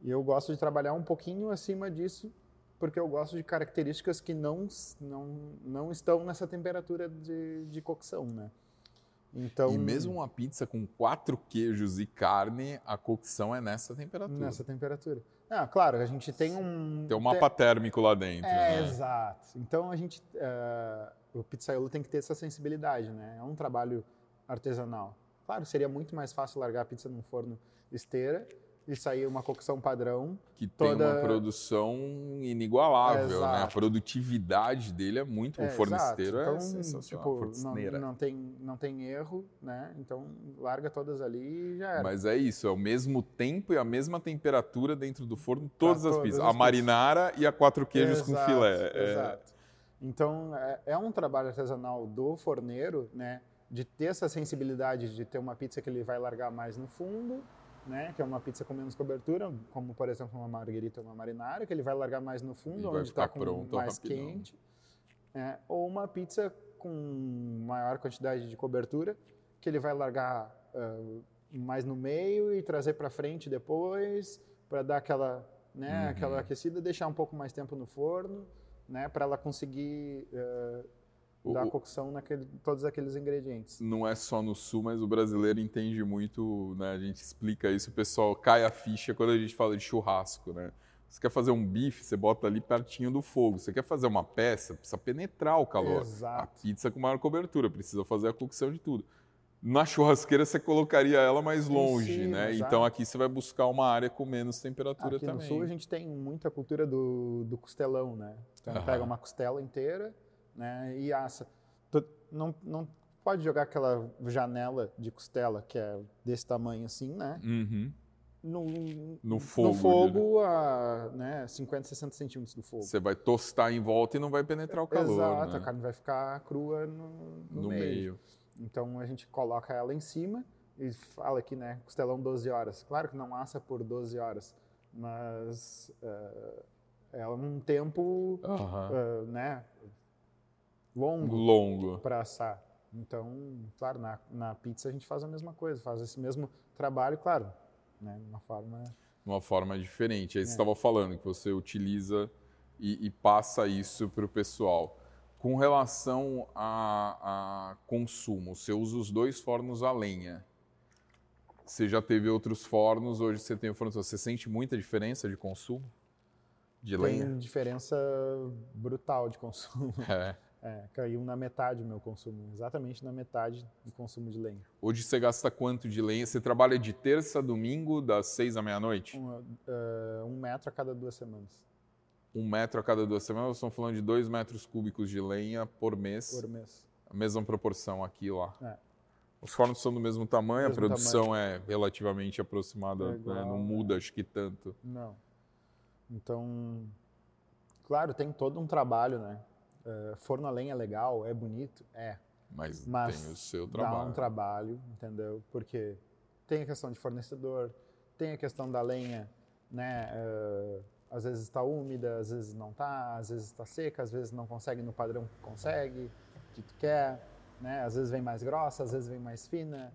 E eu gosto de trabalhar um pouquinho acima disso, porque eu gosto de características que não, não, não estão nessa temperatura de, de cocção, né? Então, E mesmo uma pizza com quatro queijos e carne, a cocção é nessa temperatura. nessa temperatura. Ah, claro, a gente tem um... Tem um mapa térmico lá dentro. É, né? exato. Então a gente, eh, o pizzaiolo tem que ter essa sensibilidade, né? É um trabalho artesanal. Claro, seria muito mais fácil largar a pizza num forno esteira e sair uma cocção padrão. Que tem Toda- uma produção inigualável, né? A produtividade dele é muito. É, o forno exato. esteiro então, é sensacional. tipo, não, não tem não tem erro, né? Então larga todas ali e já era. Mas é isso, é o mesmo tempo e a mesma temperatura dentro do forno, todas as todas pizzas. as A marinara e a quatro queijos com Exato, filé. É, Exato. Então, é, é um trabalho artesanal do forneiro, né? De ter essa sensibilidade de ter uma pizza que ele vai largar mais no fundo, né? Que é uma pizza com menos cobertura, como por exemplo uma marguerita ou uma marinara, que ele vai largar mais no fundo, onde está mais rapidão. quente. É, ou uma pizza com maior quantidade de cobertura, que ele vai largar uh, mais no meio e trazer para frente depois, para dar aquela, né, uhum. aquela aquecida, deixar um pouco mais tempo no forno, né, para ela conseguir uh, dar o, cocção naquele, todos aqueles ingredientes. Não é só no sul, mas o brasileiro entende muito, né, a gente explica isso, o pessoal cai a ficha quando a gente fala de churrasco, né? Você quer fazer um bife, você bota ali pertinho do fogo. Você quer fazer uma peça, precisa penetrar o calor. Exato. A pizza com maior cobertura, precisa fazer a cocção de tudo. Na churrasqueira você colocaria ela mais longe, Sim, né? Exato. Então aqui você vai buscar uma área com menos temperatura aqui também. no sul a gente tem muita cultura do, do costelão, né? Então uhum. pega uma costela inteira, né? E assa. Não, não pode jogar aquela janela de costela que é desse tamanho assim, né? Uhum. No, no fogo, no fogo a né, 50, 60 centímetros do fogo. Você vai tostar em volta e não vai penetrar o calor. Exato, né? a carne vai ficar crua no, no, no meio. meio. Então a gente coloca ela em cima e fala aqui, né, costelão 12 horas. Claro que não assa por 12 horas, mas uh, é um tempo, uh, né, longo, longo. para assar. Então, claro, na, na pizza a gente faz a mesma coisa, faz esse mesmo trabalho, claro, né, de uma forma... Uma forma diferente. Aí é. você estava falando que você utiliza e, e passa isso para o pessoal. Com relação a, a, consumo, você usa os dois fornos a lenha. Você já teve outros fornos, hoje você tem o forno. Você sente muita diferença de consumo de tem lenha? Tem diferença brutal de consumo. É. É, caiu na metade o meu consumo, exatamente na metade do consumo de lenha. Hoje você gasta quanto de lenha? Você trabalha de terça a domingo, das seis à meia-noite? Um, uh, um metro a cada duas semanas um metro a cada duas semanas, estamos falando de dois metros cúbicos de lenha por mês. Por mês. A mesma proporção aqui e lá. É. Os fornos são do mesmo tamanho, mesmo a produção tamanho. é relativamente aproximada, é né? não muda acho que tanto. Não. Então, claro, tem todo um trabalho, né? Uh, forno a lenha é legal, é bonito, é. Mas, Mas tem o seu trabalho. Dá um trabalho, entendeu? Porque tem a questão de fornecedor, tem a questão da lenha, né? Uh, às vezes está úmida, às vezes não está, às vezes está seca, às vezes não consegue no padrão que consegue, que tu quer, né? Às vezes vem mais grossa, às vezes vem mais fina.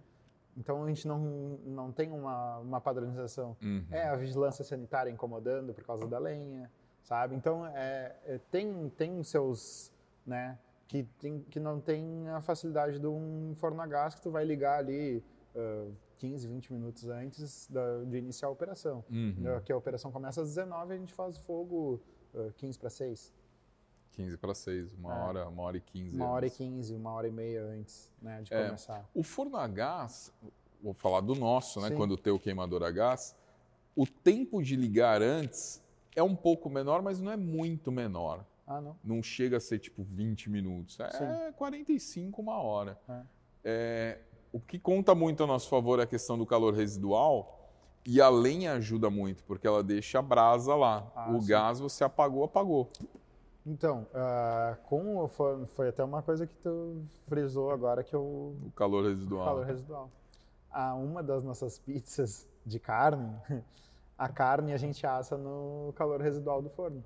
Então a gente não, não tem uma, uma padronização. Uhum. É a vigilância sanitária incomodando por causa da lenha, sabe? Então é, é tem tem seus, né? Que, tem, que não tem a facilidade de um forno a gás que tu vai ligar ali uh, 15, 20 minutos antes da, de iniciar a operação. Uhum. Que a operação começa às 19 e a gente faz fogo uh, 15 para 6. 15 para 6, uma é. hora, uma hora e 15. Uma hora e 15, uma hora e meia antes né, de é. começar. O forno a gás, vou falar do nosso, né, quando tem o queimador a gás, o tempo de ligar antes é um pouco menor, mas não é muito menor. Ah, não? Não chega a ser tipo 20 minutos, é Sim. 45, uma hora. É. É, o que conta muito a nosso favor é a questão do calor residual e a lenha ajuda muito, porque ela deixa a brasa lá. Ah, o sim. gás você apagou, apagou. Então, uh, com foi, foi, até uma coisa que tu frisou agora que eu... O calor residual. O calor residual. Ah, uma das nossas pizzas de carne, a carne a gente assa no calor residual do forno.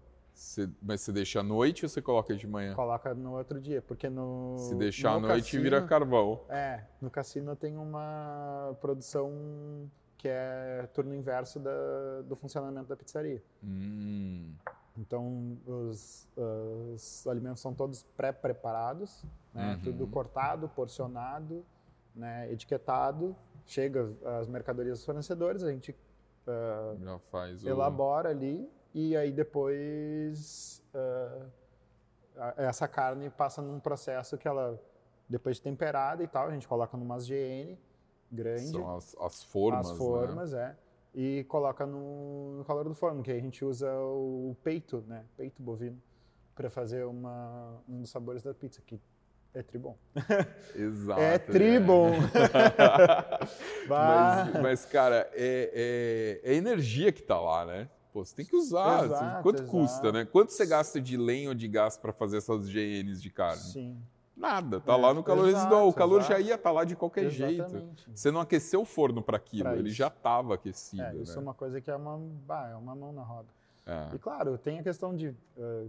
Mas você deixa à noite ou você coloca de manhã? Coloca no outro dia, porque no. Se deixar à noite cassino, vira carvão. É, no cassino tem uma produção que é turno inverso da, do funcionamento da pizzaria. Hum. Então os, os, alimentos são todos pré-preparados, né? Uhum. tudo cortado, porcionado, né? etiquetado. Chega as mercadorias dos fornecedores, a gente uh, Já faz elabora o... ali e aí depois uh, essa carne passa num processo que ela, depois de temperada e tal, a gente coloca numa GN grande. São as, as formas, As formas, né? é. E coloca no, no calor do forno, que a gente usa o peito, né? Peito bovino, para fazer uma, um dos sabores da pizza, que é tribom. Exato. É tribom. mas, mas, cara, é, é, é, energia que tá lá, né? Pô, você tem que usar. Exato, Quanto exato. custa, né? Quanto você gasta de lenha ou de gás para fazer essas GNs de carne? Sim. Nada, tá É, lá no calor exato, residual. O calor exato. já ia estar lá de qualquer jeito. Exatamente. Você não aqueceu o forno para aquilo, Pra ele já estava aquecido. É, isso é né? uma coisa que é uma, bah, é uma mão na roda. É. E claro, tem a questão de eh,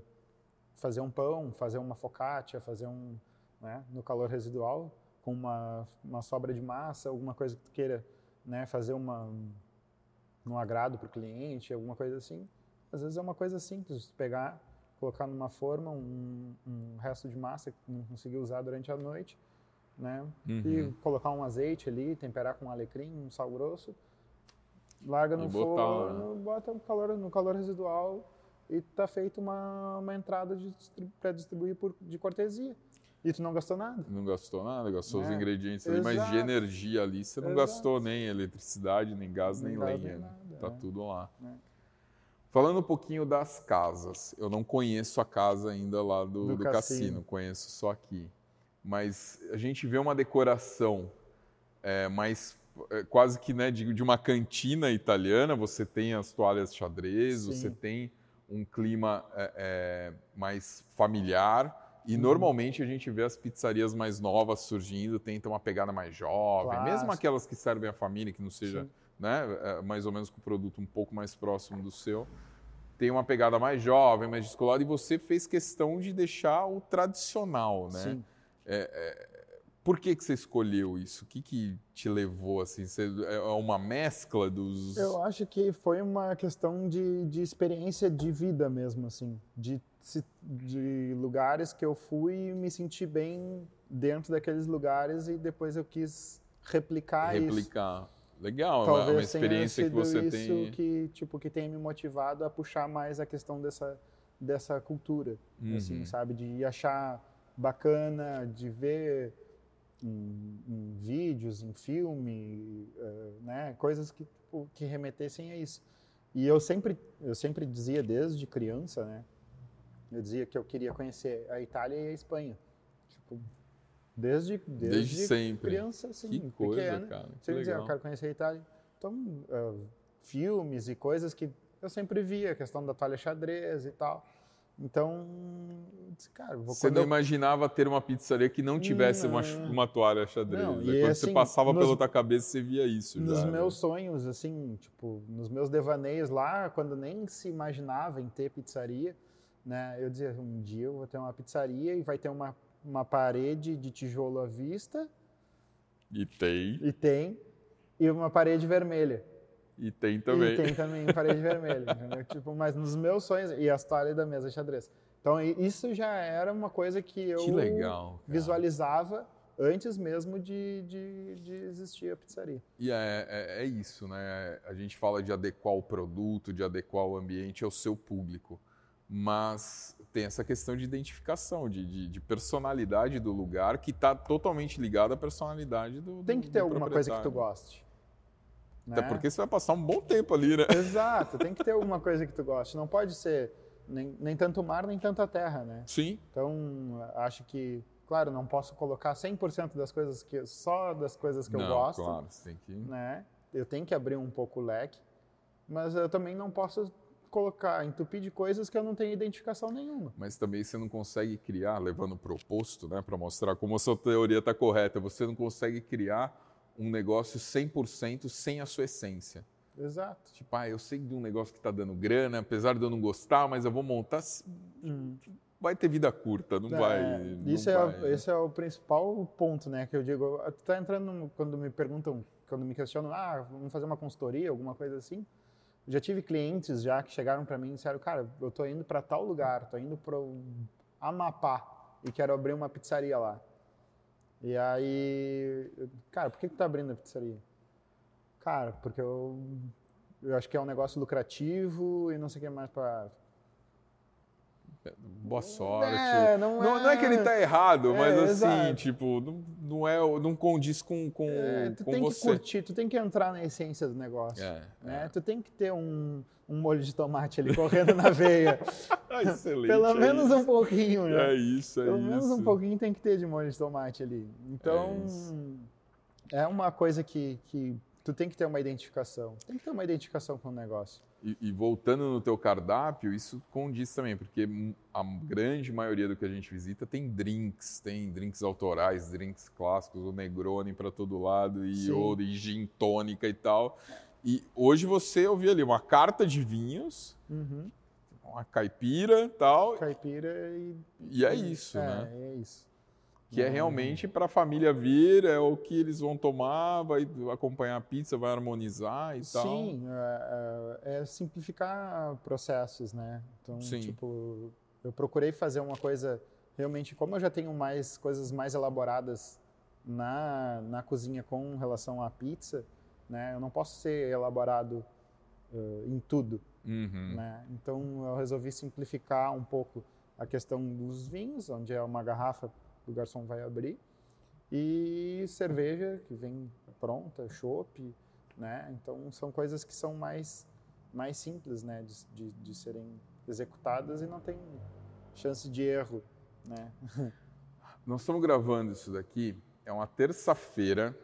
fazer um pão, fazer uma focaccia, fazer um, né, no calor residual, com uma, uma sobra de massa, alguma coisa que tu queira, né, fazer uma, um agrado para o cliente, alguma coisa assim. Às vezes é uma coisa simples, pegar, colocar numa forma um, um resto de massa que não conseguiu usar durante a noite, né, e Uhum. colocar um azeite ali, temperar com alecrim, um sal grosso, larga no E lá, forno, bota no calor, no calor residual e tá feito uma, uma entrada para distribuir por, de cortesia. E tu não gastou nada. Não gastou nada, gastou os É. ingredientes ali, mas de energia ali você não Exato. gastou nem eletricidade, nem gás, nem, Nem gás, lenha. nem né? nada, tá é. tudo lá. É. Falando um pouquinho das casas, eu não conheço a casa ainda lá do, Do do cassino. cassino. conheço só aqui. Mas a gente vê uma decoração é, mais é, quase que né, de, de uma cantina italiana. Você tem as toalhas xadrez, Sim. você tem um clima é, mais familiar. E Uhum. normalmente a gente vê as pizzarias mais novas surgindo, tentam uma pegada mais jovem, mesmo Clássico. aquelas que servem à família, que não seja Sim. né, é, mais ou menos com o produto um pouco mais próximo do seu, tem uma pegada mais jovem, mais descolada, e você fez questão de deixar o tradicional, né? Sim. Por que, que você escolheu isso? O que, que te levou assim? Você, é uma mescla dos. Eu acho que foi uma questão de, de experiência de vida mesmo, assim. De, de lugares que eu fui e me senti bem dentro daqueles lugares e depois eu quis replicar, isso. replicar. Legal, é uma- Talvez uma tenha experiência que você isso tem. que tipo que tenha me motivado a puxar mais a questão dessa dessa cultura, Uhum. assim, sabe, de achar bacana, de ver em, em vídeos, em filme, eh, né, coisas que tipo, que remetessem a isso. E eu sempre eu sempre dizia desde criança, né, eu dizia que eu queria conhecer a Itália e a Espanha, tipo desde desde, Desde sempre. criança assim, Que coisa, pequena. cara. Que dizia, eu quero conhecer a Itália. Então, eh, filmes e coisas que eu sempre via, a questão da toalha xadrez e tal. Então, eu disse, cara, vou Você não eu- imaginava ter uma pizzaria que não tivesse uma, Não. uma toalha xadrez. Não, né? Quando você assim, passava nos- pela tua cabeça, você via isso. nos já, né? meus sonhos, assim, tipo, nos meus devaneios lá, quando nem se imaginava em ter pizzaria, né? Eu dizia, um dia eu vou ter uma pizzaria e vai ter uma, uma parede de tijolo à vista, E tem, e tem, e uma parede vermelha. e tem também. E tem também parede vermelha, entendeu? Tipo, mas nos meus sonhos, e as toalhas da mesa xadrez. Então, isso já era uma coisa que eu Que legal. visualizava antes mesmo de, de, de existir a pizzaria. E é, é, é isso, né? A gente fala de adequar o produto, de adequar o ambiente ao seu público. Mas tem essa questão de identificação, de, de, de personalidade do lugar, que está totalmente ligada à personalidade do. Tem do- que ter do alguma coisa que tu goste. Até né? porque você vai passar um bom tempo ali, né? Exato, tem que ter alguma coisa que tu goste. Não pode ser nem, nem tanto mar, nem tanta terra, né? Sim. Então, acho que, claro, não posso colocar 100% das coisas que só das coisas que eu Não, gosto, Claro, você tem que. né? Eu tenho que abrir um pouco o leque, mas eu também não posso colocar, entupir de coisas que eu não tenho identificação nenhuma. Mas também você não consegue criar, levando para o oposto, né, para mostrar como a sua teoria está correta, você não consegue criar um negócio 100% sem a sua essência. Exato. Tipo, ah, eu sei de um negócio que está dando grana, apesar de eu não gostar, mas eu vou montar. Vai ter vida curta, não É, vai. não isso é, vai. o- esse é o principal ponto, né? Que eu digo, tá entrando quando me perguntam, quando me questionam, ah, vamos fazer uma consultoria, alguma coisa assim. Já tive clientes já que chegaram para mim e disseram, cara, eu tô indo para tal lugar, tô indo para Amapá e quero abrir uma pizzaria lá. E aí, cara, por que que tá abrindo a pizzaria? Cara, porque eu, eu acho que é um negócio lucrativo e não sei o que mais para Boa sorte. É, não não, não é que ele é. tá errado, É, mas assim, exato. tipo, não, não, é, não condiz com, com, É, tu com tem que você. curtir, tu tem que entrar na essência do negócio. É, né? Tu tem que ter um, um molho de tomate ali correndo na veia. Ah, excelente. Pelo é menos um pouquinho, né? É isso, é Pelo isso. menos um pouquinho tem que ter de molho de tomate ali. Então, É é, uma coisa que, que, tu tem que ter uma identificação. Tem que ter uma identificação com o negócio. E, e, voltando no teu cardápio, isso condiz também, porque a grande maioria do que a gente visita tem drinks, tem drinks autorais, drinks clássicos, o Negroni para todo lado, e ouro, e gin tônica e tal. E hoje você ouviu ali uma carta de vinhos, uhum. uma caipira tal. Caipira e. E é isso, é, né? É isso que é realmente para a família vir, é o que eles vão tomar, vai acompanhar a pizza, vai harmonizar e Sim, tal. Sim, é, é, é, simplificar processos, né? Então, Sim. tipo, eu procurei fazer uma coisa realmente, como eu já tenho mais coisas mais elaboradas na, na cozinha com relação à pizza, né? Eu não posso ser elaborado uh, em tudo, uhum. né? Então, eu resolvi simplificar um pouco a questão dos vinhos, onde é uma garrafa o garçom vai abrir. E cerveja que vem pronta, chopp, né? Então são coisas que são mais mais simples, né, de, de, de serem executadas e não tem chance de erro, né? Nós estamos gravando isso daqui, é uma terça-feira,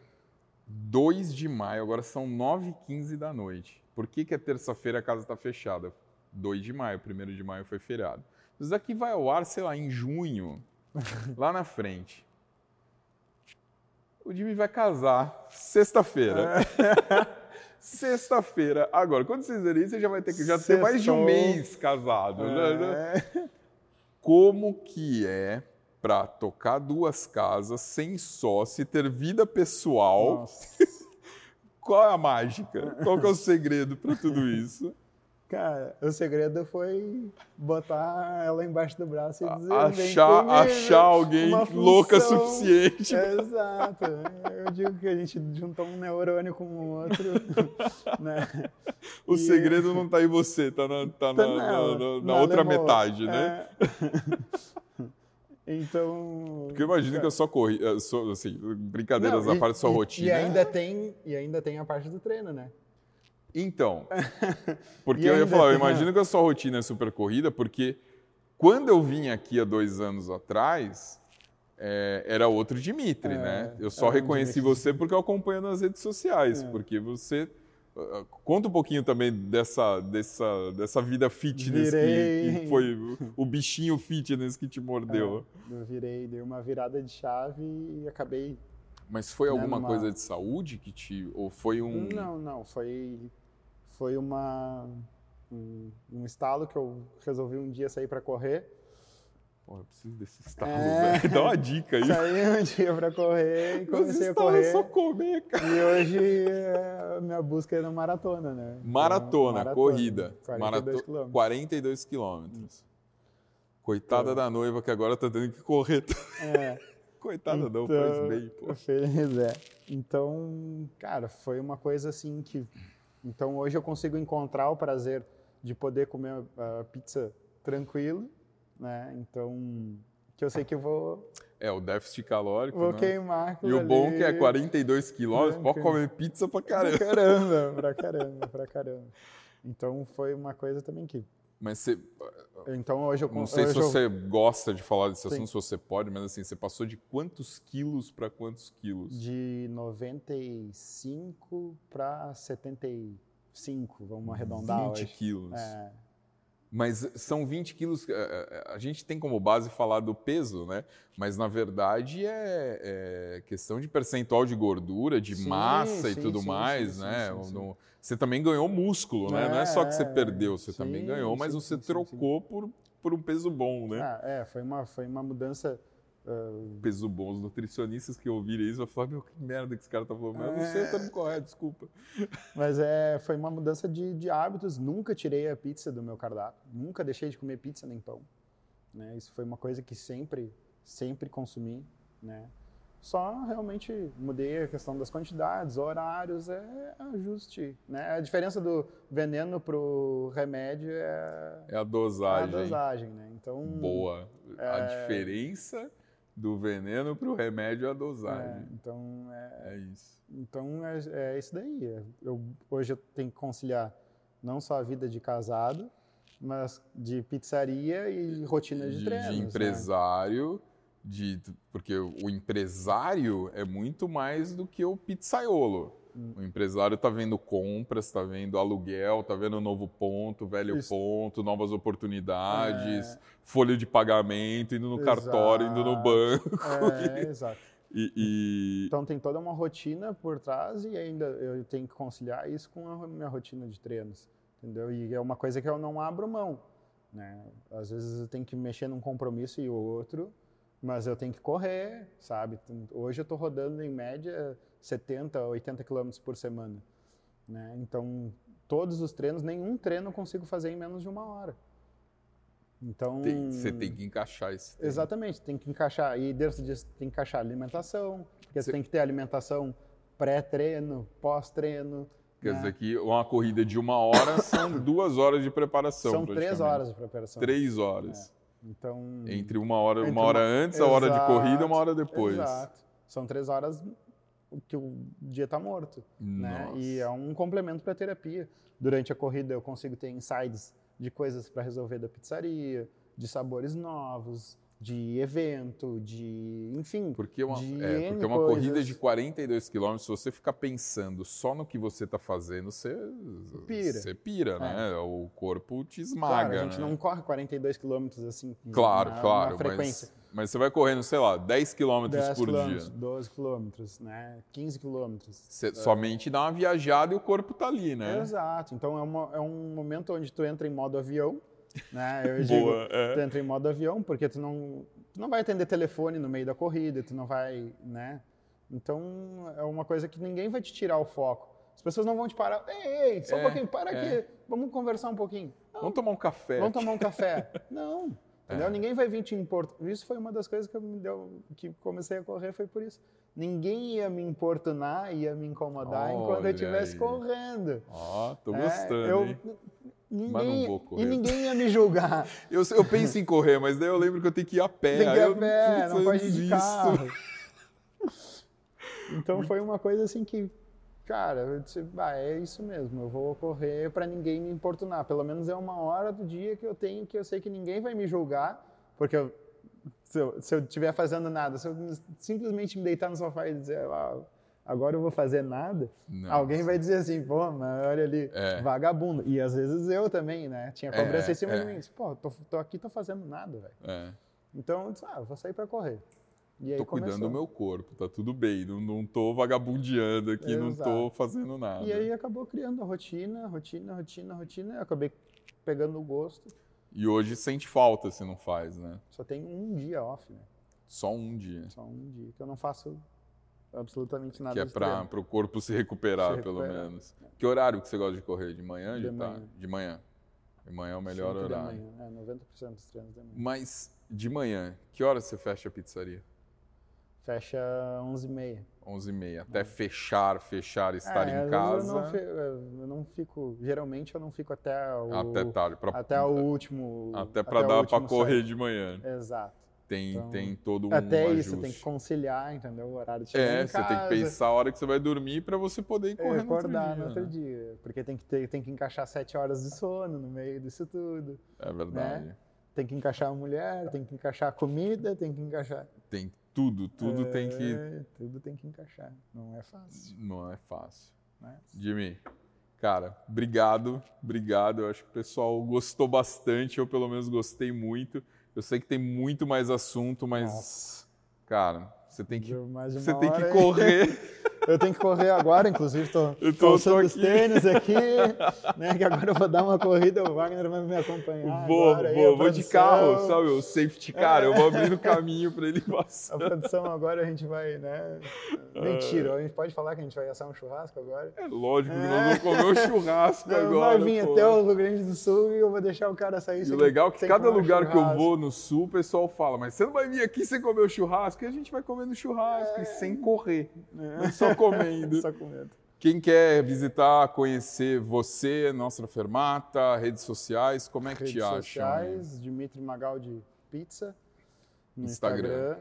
2 de maio, agora são 9h15 da noite. Por que, que é terça-feira a casa está fechada? 2 de maio, 1 de maio foi feriado. Isso daqui vai ao ar, sei lá, em junho, lá na frente. O Jimmy vai casar sexta-feira. sexta-feira. Agora, quando vocês verem isso, você já vai ter que já ter mais de um mês casado. Né? É. Como que é para tocar duas casas sem sócio ter vida pessoal? Qual é a mágica? Qual é o segredo para tudo isso? Cara, o segredo foi botar ela embaixo do braço e dizer achar, achar alguém louca suficiente. É, exato. Eu digo que a gente juntou um neurônio com o outro. né? O e... segredo não está em você, está na, tá tá na, na, na, na outra metade, né? É... Então. Porque eu imagino que eu só corri, só, assim, brincadeiras não, da parte da sua e, rotina. E ainda, tem, e ainda tem a parte do treino, né? Então, porque eu ia falar, eu imagino que a sua rotina é super corrida, porque quando eu vim aqui há dois anos atrás, é, era outro Dimitri, é, né? Eu só reconheci você porque eu acompanho nas redes sociais, é. porque você uh, conta um pouquinho também dessa, dessa, dessa vida fitness virei... que, que, foi o bichinho fitness que te mordeu. É, eu virei, dei uma virada de chave e acabei. Mas foi alguma numa... coisa de saúde que te. Ou foi um. Não, não. Foi foi uma, um, um estalo que eu resolvi um dia sair para correr. Pô, eu preciso desse estalo, é... velho. Dá uma dica aí. Saí um dia para correr e comecei a correr. É só comer, cara. E hoje é, minha busca é na maratona, né? Maratona, maratona corrida. 42 quilômetros. 42 quilômetros. Coitada da noiva que agora tá tendo que correr. É. Coitada então, não, faz bem, pô. Fez, é. Então, cara, foi uma coisa assim que então hoje eu consigo encontrar o prazer de poder comer a pizza tranquilo, né? Então que eu sei que eu vou é o déficit calórico, vou né? queimar E o bom que é 42 quilômetros, pode comer pizza pra caramba. Pra caramba, pra caramba, pra caramba. Então foi uma coisa também que mas você. Então hoje eu Não sei se você eu... gosta de falar desse assunto, se você pode, mas assim, você passou de quantos quilos para quantos quilos? De 95 para 75, vamos arredondar 20 hoje. quilos. É. Mas são 20 quilos. Eh, eh, a gente tem como base falar do peso, né? Mas na verdade é, é questão de percentual de gordura, de sim, massa sim, e tudo sim, mais, né? Você também ganhou músculo, né? Não é só que você perdeu, você também ganhou, mas você trocou Por, por um peso bom, né? Ah, é, foi uma, foi uma mudança. Uh... Peso bom. Os nutricionistas que ouvirem isso vão falar: Meu, que merda que esse cara tá falando. Mas é... eu não sei, eu tô me correto, desculpa. Mas é, foi uma mudança de, de hábitos. Nunca tirei a pizza do meu cardápio. Nunca deixei de comer pizza nem pão. Né? Isso foi uma coisa que sempre, sempre consumi. Né? Só realmente mudei a questão das quantidades, horários, é ajuste. Né? A diferença do veneno para o remédio é, é a dosagem. É a dosagem, né? Então, Boa. É... A diferença do veneno para o remédio é a dosagem. É, então é, é isso. Então é, é isso daí. Eu, hoje eu tenho que conciliar não só a vida de casado, mas de pizzaria e rotina de, de treinos. De né? empresário. Né? de porque o empresário é muito mais do que o pizzaiolo. O empresário está vendo compras, está vendo aluguel, está vendo novo ponto, velho Isso. ponto, novas oportunidades, é... folha de pagamento, indo no exato. cartório, indo no banco. É, exato. E, e... Então tem toda uma rotina por trás e ainda eu tenho que conciliar isso com a minha rotina de treinos, entendeu? E é uma coisa que eu não abro mão, né? Às vezes eu tenho que mexer num compromisso e outro, mas eu tenho que correr, sabe? Hoje eu estou rodando em média 70, 80 quilômetros por semana, né? Então todos os treinos, nenhum treino eu consigo fazer em menos de uma hora. Então você tem que encaixar esse. Treino. Exatamente, tem que encaixar e dentro disso tem que encaixar alimentação, porque você tem que ter alimentação pré-treino, pós-treino. Quer né? dizer que uma corrida de uma hora são duas horas de preparação. São três horas de preparação. Três horas. É. Então entre uma hora, uma hora antes, a hora de corrida, uma hora depois. Exato. São três horas que o dia está morto, né? E é um complemento para a terapia. Durante a corrida eu consigo ter insights de coisas para resolver da pizzaria, de sabores novos, de evento, de. enfim. Porque uma, de é, porque uma corrida de 42 quilômetros, se você ficar pensando só no que você está fazendo, você pira, você pira é. né? O corpo te esmaga. Claro, a gente né? não corre 42 quilômetros assim. Claro, na, claro. Na frequência. Mas, mas, você vai correndo, sei lá, 10 quilômetros por quilômetros, dia. 12 quilômetros, né? 15 quilômetros. Você é. somente dá uma viajada e o corpo tá ali, né? Exato. Então é, uma, é um momento onde tu entra em modo avião né? Eu Boa, digo, é. tu entra em modo avião, porque tu não, tu não vai atender telefone no meio da corrida, tu não vai, né? Então, é uma coisa que ninguém vai te tirar o foco. As pessoas não vão te parar. Ei, ei só é, um pouquinho, para é. aqui, vamos conversar um pouquinho. Não, vamos tomar um café. Vamos tomar um café. não, entendeu? É. Ninguém vai vir te importar. Isso foi uma das coisas que, me deu, que comecei a correr, foi por isso. Ninguém ia me importunar, ia me incomodar Olha enquanto eu estivesse correndo. Ó, oh, tô é, gostando, eu, hein? Ninguém, mas não vou correr. E ninguém ia me julgar. eu, eu penso em correr, mas daí eu lembro que eu tenho que ir a pé. Tem que ir a pé, não pode ir de carro. então foi uma coisa assim que, cara, eu disse, ah, é isso mesmo, eu vou correr para ninguém me importunar. Pelo menos é uma hora do dia que eu tenho que eu sei que ninguém vai me julgar, porque eu, se eu estiver fazendo nada, se eu simplesmente me deitar no sofá e dizer, ah, agora eu vou fazer nada, alguém vai dizer assim, pô, mas olha ali, é. vagabundo. E às vezes eu também, né? Tinha cobrança é, em cima é. de mim. Pô, tô, tô, aqui, tô fazendo nada, velho. É. Então eu disse, ah, eu vou sair para correr. E começou. cuidando do meu corpo, tá tudo bem, não, não tô vagabundeando aqui, Exato. não tô fazendo nada. E aí acabou criando a rotina, rotina, rotina, rotina, eu acabei pegando o gosto. E hoje sente falta se não faz, né? Só tem um dia off, né? Só um dia. Só um dia, que eu não faço absolutamente nada. Que é para o corpo se recuperar, se pelo menos. Que horário que você gosta de correr? De manhã? De, de manhã. Tá? De manhã. De manhã é o melhor Sempre horário. De manhã. É, 90% dos treinos de manhã. Mas de manhã, que horas você fecha a pizzaria? Fecha 11h30. 11h30. Até fechar, fechar, estar é, em casa. Eu não, fico, eu não, fico, Geralmente eu não fico até o. Até tarde. Pra, até o último. Até para dar para correr de manhã. Exato. Tem, então, tem todo um Até ajuste. isso, tem que conciliar, entendeu? O horário de chegar É, você tem que pensar a hora que você vai dormir para você poder ir correr é, acordar no outro dia. No outro né? dia porque tem que, ter, tem que encaixar sete horas de sono no meio disso tudo. É verdade. Né? Tem que encaixar a mulher, tem que encaixar a comida, tem que encaixar... Tem tudo, tudo é, tem que... Tudo tem que encaixar, não é fácil. Não é fácil. Mas... Jimmy, cara, obrigado, obrigado. Eu acho que o pessoal gostou bastante, eu pelo menos gostei muito. Eu sei que tem muito mais assunto, mas. Nossa. Cara, você tem que, você tem que correr. Eu tenho que correr agora, inclusive estou calçando os tênis aqui, né? Que agora eu vou dar uma corrida, o Wagner vai me acompanhar. Vou, agora, vou, vou de carro, sabe? O safety car, é. eu vou abrir o caminho para ele passar. A produção agora a gente vai, né? Mentira, a gente pode falar que a gente vai assar um churrasco agora? É lógico, é. nós vamos comer um churrasco Não, agora. Vai vir pô. até o Rio Grande do Sul e eu vou deixar o cara sair. E o legal é que cada lugar que eu vou no sul, o pessoal fala, mas você não vai vir aqui sem comer o churrasco? E a gente vai comer no churrasco, é. sem correr, é. só comendo. só comendo. Quem quer visitar, conhecer você, Nostra Fermata, redes sociais, como é que redes te acham? Redes sociais, Dimitri Magaldi Pizza, no Instagram. Instagram.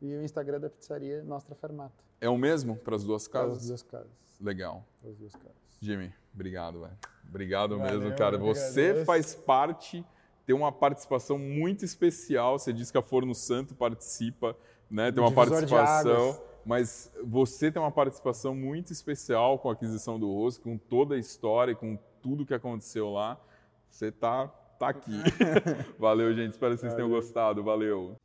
E o Instagram da pizzaria Nostra Fermata. É o mesmo para as duas casas? Para as duas casas. Legal. Para as duas casas. Jimmy, obrigado, velho. Obrigado Valeu, mesmo, cara. Você faz parte, tem uma participação muito especial. Você disse que a Forno Santo participa, né? Tem uma participação mas você tem uma participação muito especial com a aquisição do Rose, com toda a história, com tudo que aconteceu lá. Você tá, tá aqui. Valeu, gente. Espero que vocês Valeu. tenham gostado. Valeu.